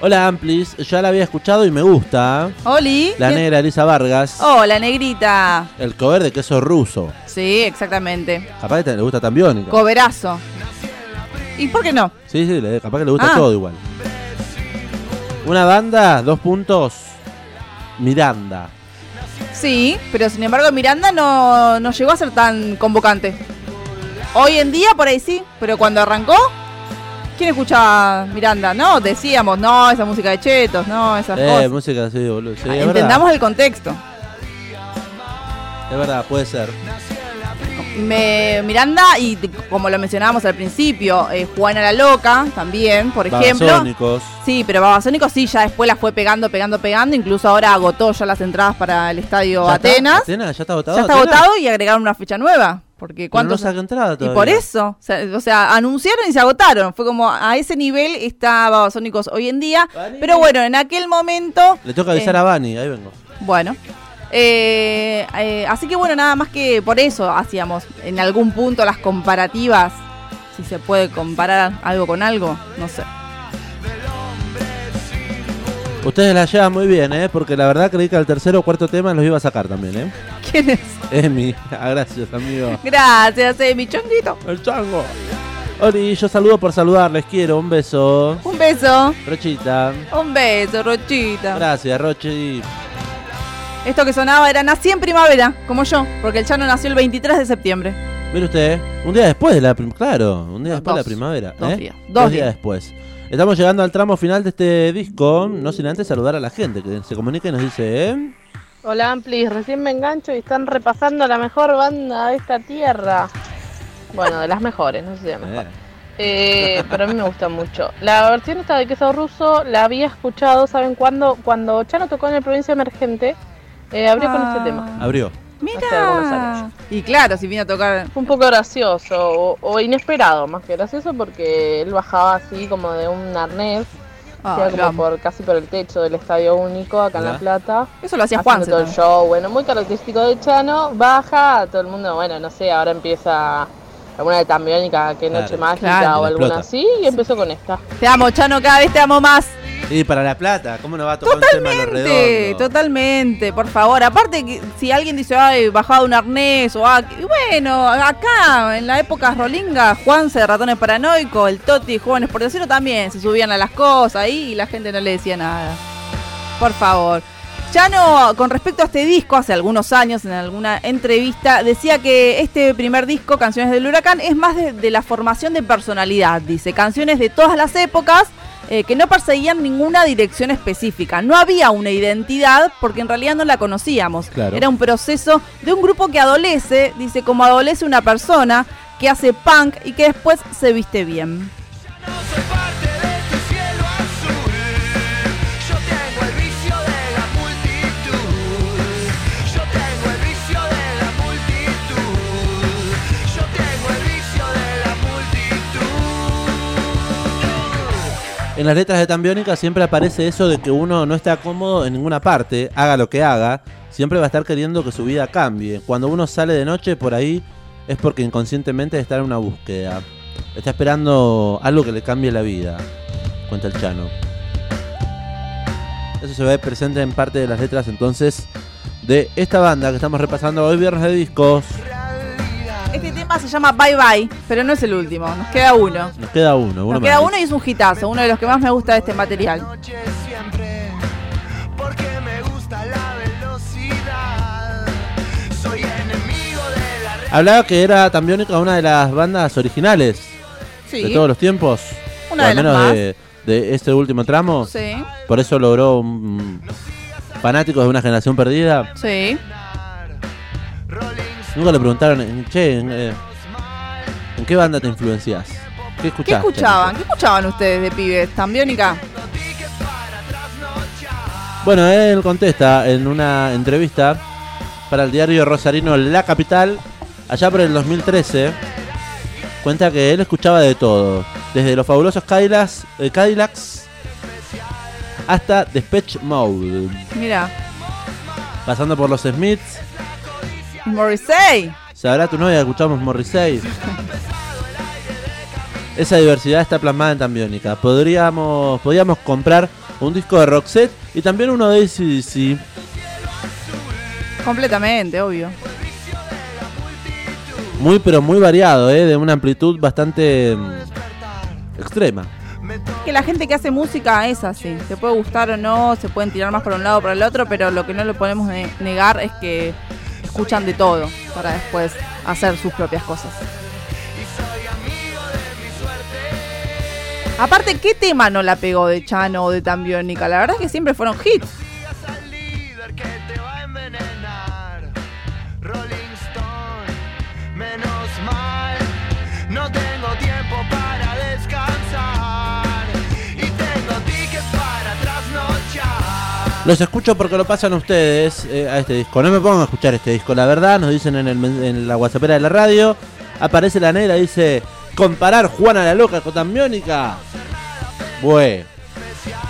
Hola Amplis, ya la había escuchado y me gusta. Oli. La ¿Quién- negra Elisa Vargas. Oh, la negrita. El cover de queso ruso. Sí, exactamente. Capaz que te- le gusta tan biónica. Coberazo. ¿Y por qué no? Sí, sí, le- capaz que le gusta Ah. todo igual. Una banda, dos puntos. Miranda. Sí, pero sin embargo Miranda no, no llegó a ser tan convocante. Hoy en día por ahí sí, pero cuando arrancó, ¿quién escuchaba Miranda? No, decíamos, no, esa música de chetos, no, esas Eh, cosas. música así, boludo. Sí, Ah, es Entendamos verdad. el contexto. Es verdad, puede ser. Me, Miranda, y como lo mencionábamos al principio, eh, Juana la Loca también, por ejemplo. Babasónicos. Sí, pero Babasónicos sí, ya después las fue pegando, pegando, pegando. Incluso ahora agotó ya las entradas para el estadio ¿Ya está? Atenas. ¿Atenas? ¿Ya está agotado? Ya está Atenas? agotado y agregaron una fecha nueva. Porque no cuántos saca entrada Y por eso, o sea, o sea, anunciaron y se agotaron. Fue como a ese nivel está Babasónicos hoy en día. Pero bueno, en aquel momento. Le toca avisar eh, a Bani, ahí vengo. Bueno. Eh, eh, así que bueno, nada más que por eso hacíamos en algún punto las comparativas. Si se puede comparar algo con algo, no sé. Ustedes la llevan muy bien, ¿eh? Porque la verdad creí que al tercer o cuarto tema los iba a sacar también, ¿eh? ¿Quién es? Emi. Ah, gracias, amigo. Gracias, eh, mi chonguito. El chango. Oli, yo saludo por saludar, les quiero, un beso. Un beso. Rochita. Un beso, Rochita. Gracias, Rochi. Esto que sonaba era Nací en primavera, como yo, porque el Chano nació el 23 de septiembre. Mire usted, un día después de la prim- claro, un día después de la primavera. Dos ¿eh? días. Dos, Dos días días. después. Estamos llegando al tramo final de este disco, no sin antes saludar a la gente que se comunica y nos dice, ¿eh? Hola Amplis, recién me engancho y están repasando la mejor banda de esta tierra. Bueno, de las mejores, no sé si la mejor. Eh, pero a mí me gusta mucho. La versión esta de queso ruso la había escuchado, ¿saben cuándo? Cuando Chano tocó en el Provincia Emergente, eh, abrió con este tema. Abrió. Mira. Y claro, si vino a tocar. Fue un poco gracioso o, o inesperado, más que gracioso, porque él bajaba así como de un arnés, Ah, como por, casi por el techo del Estadio Único acá en. La Plata. Eso lo hacía Juanse todo el show, bueno, muy característico de Chano, baja, todo el mundo, bueno, no sé, ahora empieza alguna de Tambiónica, que Claro. noche mágica Claro. o alguna explota. así, y empezó con esta. Te amo, Chano, cada vez te amo más. Y para La Plata, ¿cómo no va a tocar un tema a Totalmente, redondo? totalmente, por favor. Aparte, que si alguien dice, ay, bajaba un arnés o ah, bueno, acá en la época rolinga, Juanse de Ratones Paranoico, el Toti, Jóvenes por Decirlo también se subían a las cosas ahí y la gente no le decía nada. Por favor. Chano, con respecto a este disco, hace algunos años en alguna entrevista, decía que este primer disco, Canciones del Huracán, es más de, de la formación de personalidad, dice. Canciones de todas las épocas eh, que no perseguían ninguna dirección específica. No había una identidad porque en realidad no la conocíamos. Claro. Era un proceso de un grupo que adolece, dice, como adolece una persona que hace punk y que después se viste bien. En las letras de Tambiónica siempre aparece eso de que uno no está cómodo en ninguna parte, haga lo que haga, siempre va a estar queriendo que su vida cambie. Cuando uno sale de noche por ahí es porque inconscientemente está en una búsqueda. Está esperando algo que le cambie la vida, cuenta el Chano. Eso se ve presente en parte de las letras entonces de esta banda que estamos repasando hoy viernes de discos. Este tema se llama Bye Bye, pero no es el último, nos queda uno. Nos queda uno, uno Nos queda uno y es un hitazo, uno de los que más me gusta de este material. De Hablaba que era Tambiónica una de las bandas originales Sí. de todos los tiempos. Una o de al las menos más. de, de este último tramo. Sí. Por eso logró un fanáticos de una generación perdida. Sí. Nunca le preguntaron, en- che, en, eh, ¿en qué banda te influencias? ¿Qué ¿Qué escuchaban? ¿Qué escuchaban ustedes de pibes? ¿Tambiónica? Bueno, él contesta en una entrevista para el diario rosarino La Capital, allá por el 2013, cuenta que él escuchaba de todo, desde los fabulosos Cadillacs, eh, Cadillacs hasta Depeche Mode, Mira, pasando por los Smiths. Morrissey. Sabrá tu novia escuchamos Morrissey. Esa diversidad está plasmada en Tambiónica. Podríamos, podríamos comprar un disco de Roxette y también uno de ACDC. Completamente, obvio. Muy pero muy variado, ¿eh? de una amplitud bastante mm, extrema. Que la gente que hace música es así. Te puede gustar o no, se pueden tirar más para un lado o para el otro, pero lo que no le podemos ne- negar es que escuchan de todo para después hacer sus propias cosas. Aparte, ¿qué tema no la pegó de Chano o de Tambiónica? La verdad es que siempre fueron hits. Los escucho porque lo pasan ustedes eh, a este disco. No me pongan a escuchar este disco, la verdad. Nos dicen en, el en la WhatsAppera de la radio. Aparece la negra y dice: Comparar Juana la Loca con Tambiónica. Bueno,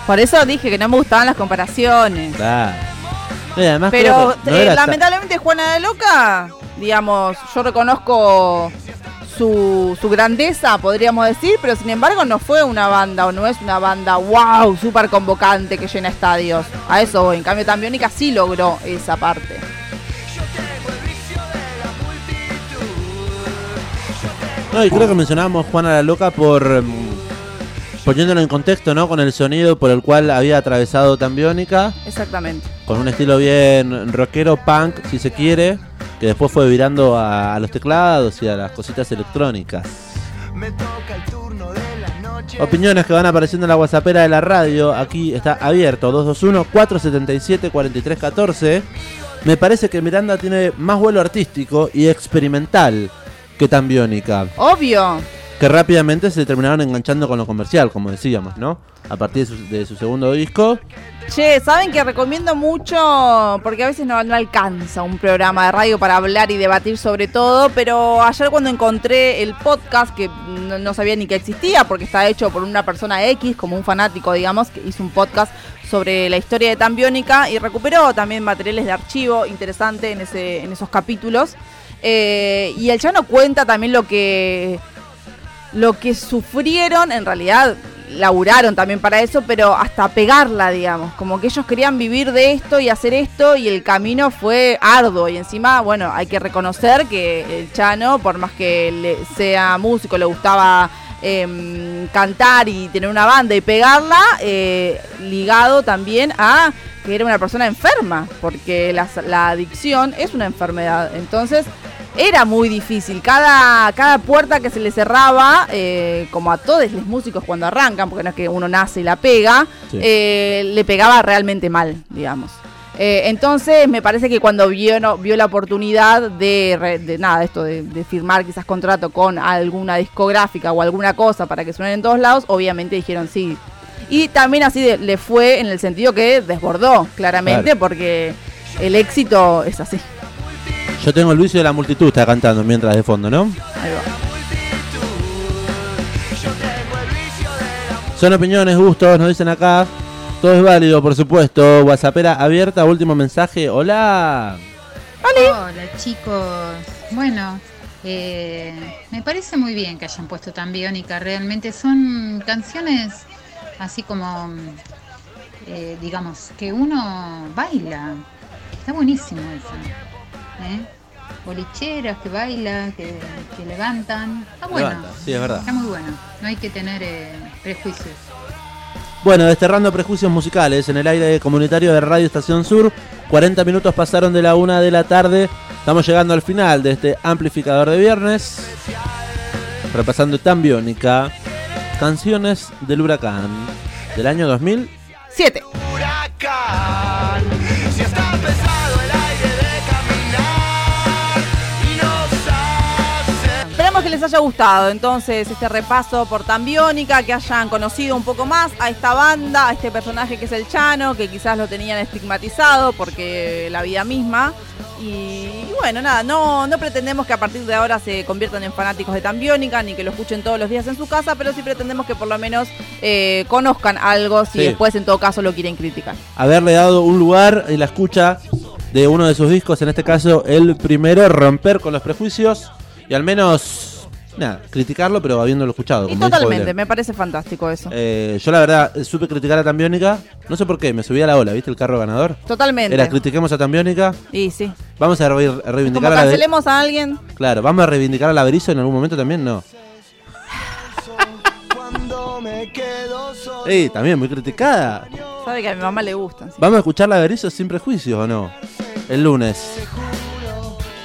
Por eso dije que no me gustaban las comparaciones. claro. Y además Pero creo que no eh, lamentablemente Juana de Loca, digamos, yo reconozco su, su grandeza, podríamos decir, pero sin embargo no fue una banda o no es una banda wow, súper convocante que llena estadios. A eso voy. En cambio, Tambiónica sí logró esa parte. No, y creo que mencionábamos Juana la Loca por. mm, poniéndolo en contexto, ¿no? Con el sonido por el cual había atravesado Tambiónica. Exactamente. con un estilo bien rockero, punk, si se quiere, que después fue virando a, a los teclados y a las cositas electrónicas. Opiniones que van apareciendo en la WhatsAppera de la radio. Aquí está abierto. 221-477-4314. Me parece que Miranda tiene más vuelo artístico y experimental que tan biónica. Obvio. Que rápidamente se terminaron enganchando con lo comercial, como decíamos, ¿no? A partir de su, segundo disco. Che, saben que recomiendo mucho, porque a veces no, alcanza un programa de radio para hablar y debatir sobre todo, pero ayer cuando encontré el podcast, que no, sabía ni que existía, porque está hecho por una persona X, como un fanático, digamos, que hizo un podcast sobre la historia de Tambiónica y recuperó también materiales de archivo interesante en esos capítulos. Eh, y el Chano cuenta también lo que lo que sufrieron, en realidad laburaron también para eso, pero hasta pegarla, digamos, como que ellos querían vivir de esto y hacer esto y el camino fue arduo. Y encima, bueno, hay que reconocer que el Chano, por más que le sea músico, le gustaba em, cantar y tener una banda y pegarla, eh, ligado también a que era una persona enferma, porque la, la adicción es una enfermedad, entonces era muy difícil. Cada, cada puerta que se le cerraba, eh, como a todos los músicos cuando arrancan, porque no es que uno nace y la pega, Sí. eh, le pegaba realmente mal, digamos. Eh, entonces me parece que cuando vio, no- vio la oportunidad de, de nada, esto de, de firmar quizás contrato con alguna discográfica o alguna cosa para que suenen en todos lados, obviamente dijeron sí. Y también así de- le fue en el sentido que desbordó, claramente, Claro. porque el éxito es así. Yo tengo el vicio de la multitud, está cantando mientras de fondo, ¿no? Ahí va. Son opiniones, gustos, nos dicen acá. Todo es válido, por supuesto. WhatsAppera abierta, último mensaje. Hola. Hola chicos. Bueno, eh, me parece muy bien que hayan puesto tan biónica. Realmente son canciones así como, eh, digamos, que uno baila. Está buenísimo eso. ¿Eh? Bolicheras que bailan, que, que levantan. Está bueno. Levanta, sí, es verdad. Está muy bueno. No hay que tener eh, prejuicios. Bueno, desterrando prejuicios musicales en el aire comunitario de Radio Estación Sur. 40 minutos pasaron de la una de la tarde. Estamos llegando al final de este amplificador de viernes. Repasando tan biónica. Canciones del huracán del año 2000. Siete. Les haya gustado entonces este repaso por Tambiónica, que hayan conocido un poco más a esta banda, a este personaje que es el Chano, que quizás lo tenían estigmatizado porque la vida misma. Y, y bueno, nada, no, no pretendemos que a partir de ahora se conviertan en fanáticos de Tambiónica ni que lo escuchen todos los días en su casa, pero sí pretendemos que por lo menos eh, conozcan algo si Sí. después en todo caso lo quieren criticar. Haberle dado un lugar en la escucha de uno de sus discos, en este caso el primero, romper con los prejuicios y al menos, nada, criticarlo, pero habiéndolo escuchado. Y como dijo totalmente, me parece fantástico eso. Eh, yo la verdad eh, supe criticar a Tambiónica, no sé por qué, me subí a la ola, ¿viste el carro ganador? Totalmente. Era critiquemos a Tambiónica, Y sí. vamos a, re- a Como reivindicar a la cancelemos a alguien, Claro, vamos a reivindicar a la Berizo en algún momento también, no. Ey, también muy criticada. sabe que a mi mamá le gustan. sí. ¿Vamos a escuchar la Berizo sin prejuicios o no? El lunes.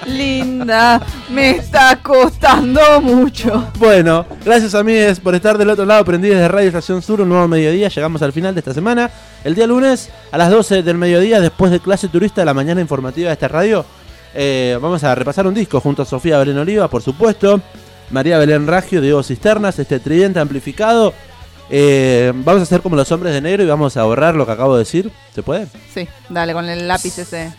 Linda, me está costando mucho. Bueno, gracias amigues por estar del otro lado prendidos de Radio Estación Sur, un nuevo mediodía. Llegamos al final de esta semana. El día lunes a las 12 del mediodía, después de clase turista de la mañana informativa de esta radio, eh, vamos a repasar un disco junto a Sofía Belén Oliva, por supuesto. María Belén Raggio, Diego Cisternas, este tridente amplificado. Eh, vamos a hacer como los hombres de negro y vamos a ahorrar lo que acabo de decir. ¿Se puede? Sí, dale, con el lápiz ese.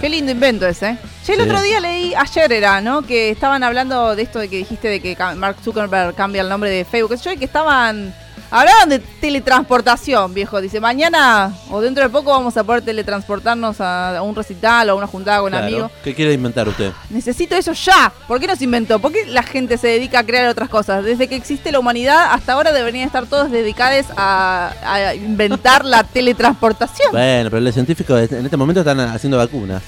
Qué lindo invento ese. ¿eh? Che, el Sí. otro día leí, ayer era, ¿no? Que estaban hablando de esto de que dijiste de que Mark Zuckerberg cambia el nombre de Facebook. Yo, que estaban. Hablaban de teletransportación, viejo. Dice, mañana o dentro de poco vamos a poder teletransportarnos a, un recital o a una juntada con Claro. amigos. ¿Qué quiere inventar usted? Necesito eso ya. ¿Por qué no se inventó? ¿Por qué la gente se dedica a crear otras cosas? Desde que existe la humanidad, hasta ahora deberían estar todos dedicados a, a inventar la teletransportación. Bueno, pero los científicos en este momento están haciendo vacunas.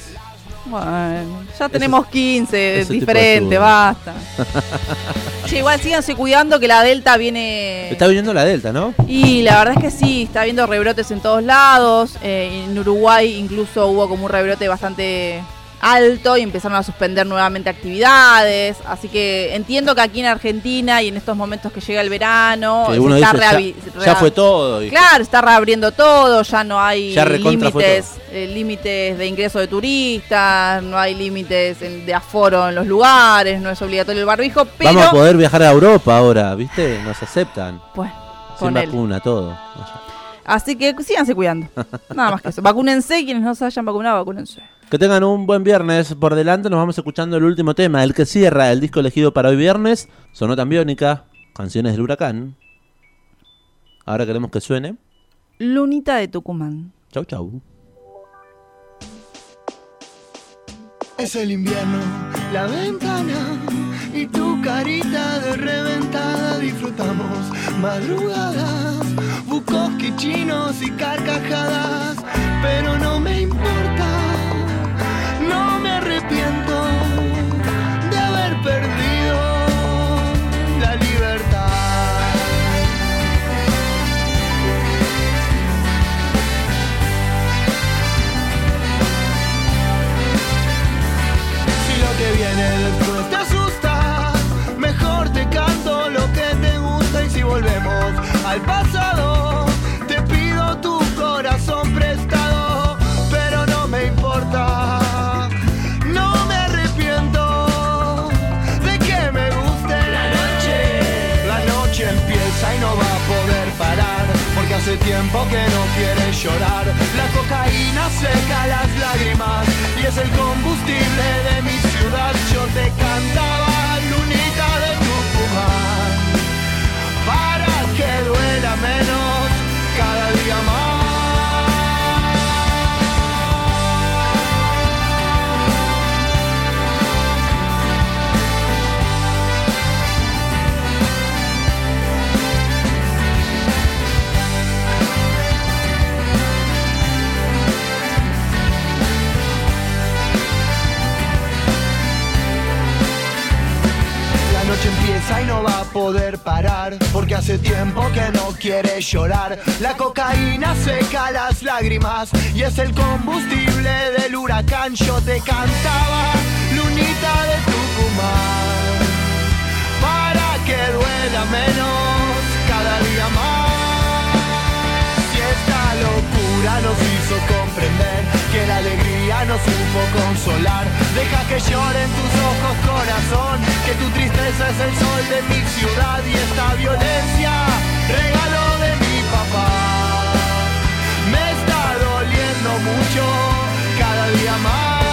Bueno, ya tenemos 15 ese tipo de diferentes, basta. Che, igual síganse cuidando que la Delta viene... Está viniendo la Delta, ¿no? Y la verdad es que sí, está habiendo rebrotes en todos lados. Eh, en Uruguay incluso hubo como un rebrote bastante alto y empezaron a suspender nuevamente actividades. Así que entiendo que aquí en Argentina y en estos momentos que llega el verano, se está dice, ya, fue todo. Claro, está reabriendo todo, ya no hay límites, eh, límites de ingreso de turistas, no hay límites de aforo en los lugares, no es obligatorio el barbijo, pero Vamos a poder viajar a Europa ahora, ¿viste? Nos aceptan. Bueno, Sin vacuna, todo. así que síganse cuidando. Nada más que eso. Vacúnense, quienes no se hayan vacunado, vacúnense. Que tengan un buen viernes por delante. Nos vamos escuchando el último tema, el que cierra el disco elegido para hoy viernes. Sonó biónica, canciones del huracán. Ahora queremos que suene. Lunita de Tucumán. Chau, chau. Es el invierno, la ventana y tu carita de reventada. Disfrutamos madrugadas, bucos chinos y carcajadas. Pero no me importa, perdido la libertad. Si lo que viene después te asusta, mejor te canto lo que te gusta y si volvemos al pasado, tiempo que no quiere llorar. La cocaína seca las lágrimas y es el combustible de mi ciudad. Yo te cantaba, noche empieza y no va a poder parar Porque hace tiempo que no quiere llorar. La cocaína seca las lágrimas Y es el combustible del huracán. Yo te cantaba, lunita de Tucumán Para que duela menos cada día más esta locura nos hizo comprender Que la alegría nos supo consolar. Deja que lloren tus ojos corazón Que tu tristeza es el sol de mi ciudad Y esta violencia, regalo de mi papá. Me está doliendo mucho cada día más.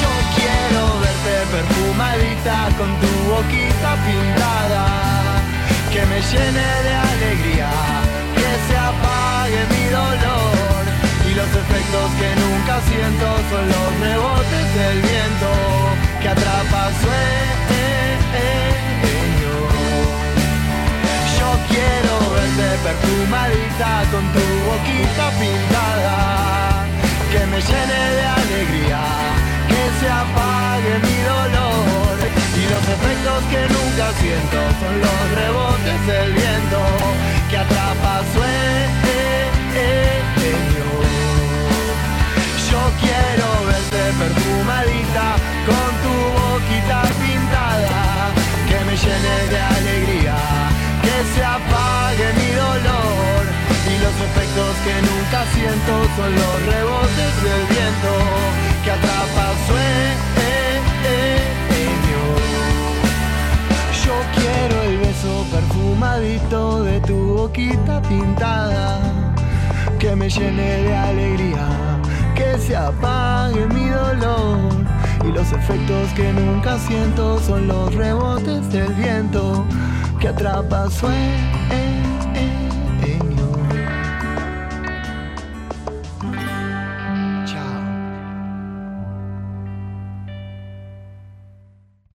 Yo quiero verte perfumadita con tu boquita pintada Que me llene de alegría apague mi dolor. Y los efectos que nunca siento Son los rebotes del viento Que atrapa sueño. Yo quiero verte perfumadita Con tu boquita pintada Que me llene de alegría Que se apague mi dolor los efectos que nunca siento Son los rebotes del viento Que atrapa sueño. Yo quiero verte perfumadita Con tu boquita pintada Que me llene de alegría Que se apague mi dolor. Y los efectos que nunca siento Son los rebotes del viento Que atrapa sueño de tu boquita pintada Que me llene de alegría Que se apague mi dolor. Y los efectos que nunca siento Son los rebotes del viento Que atrapa sueño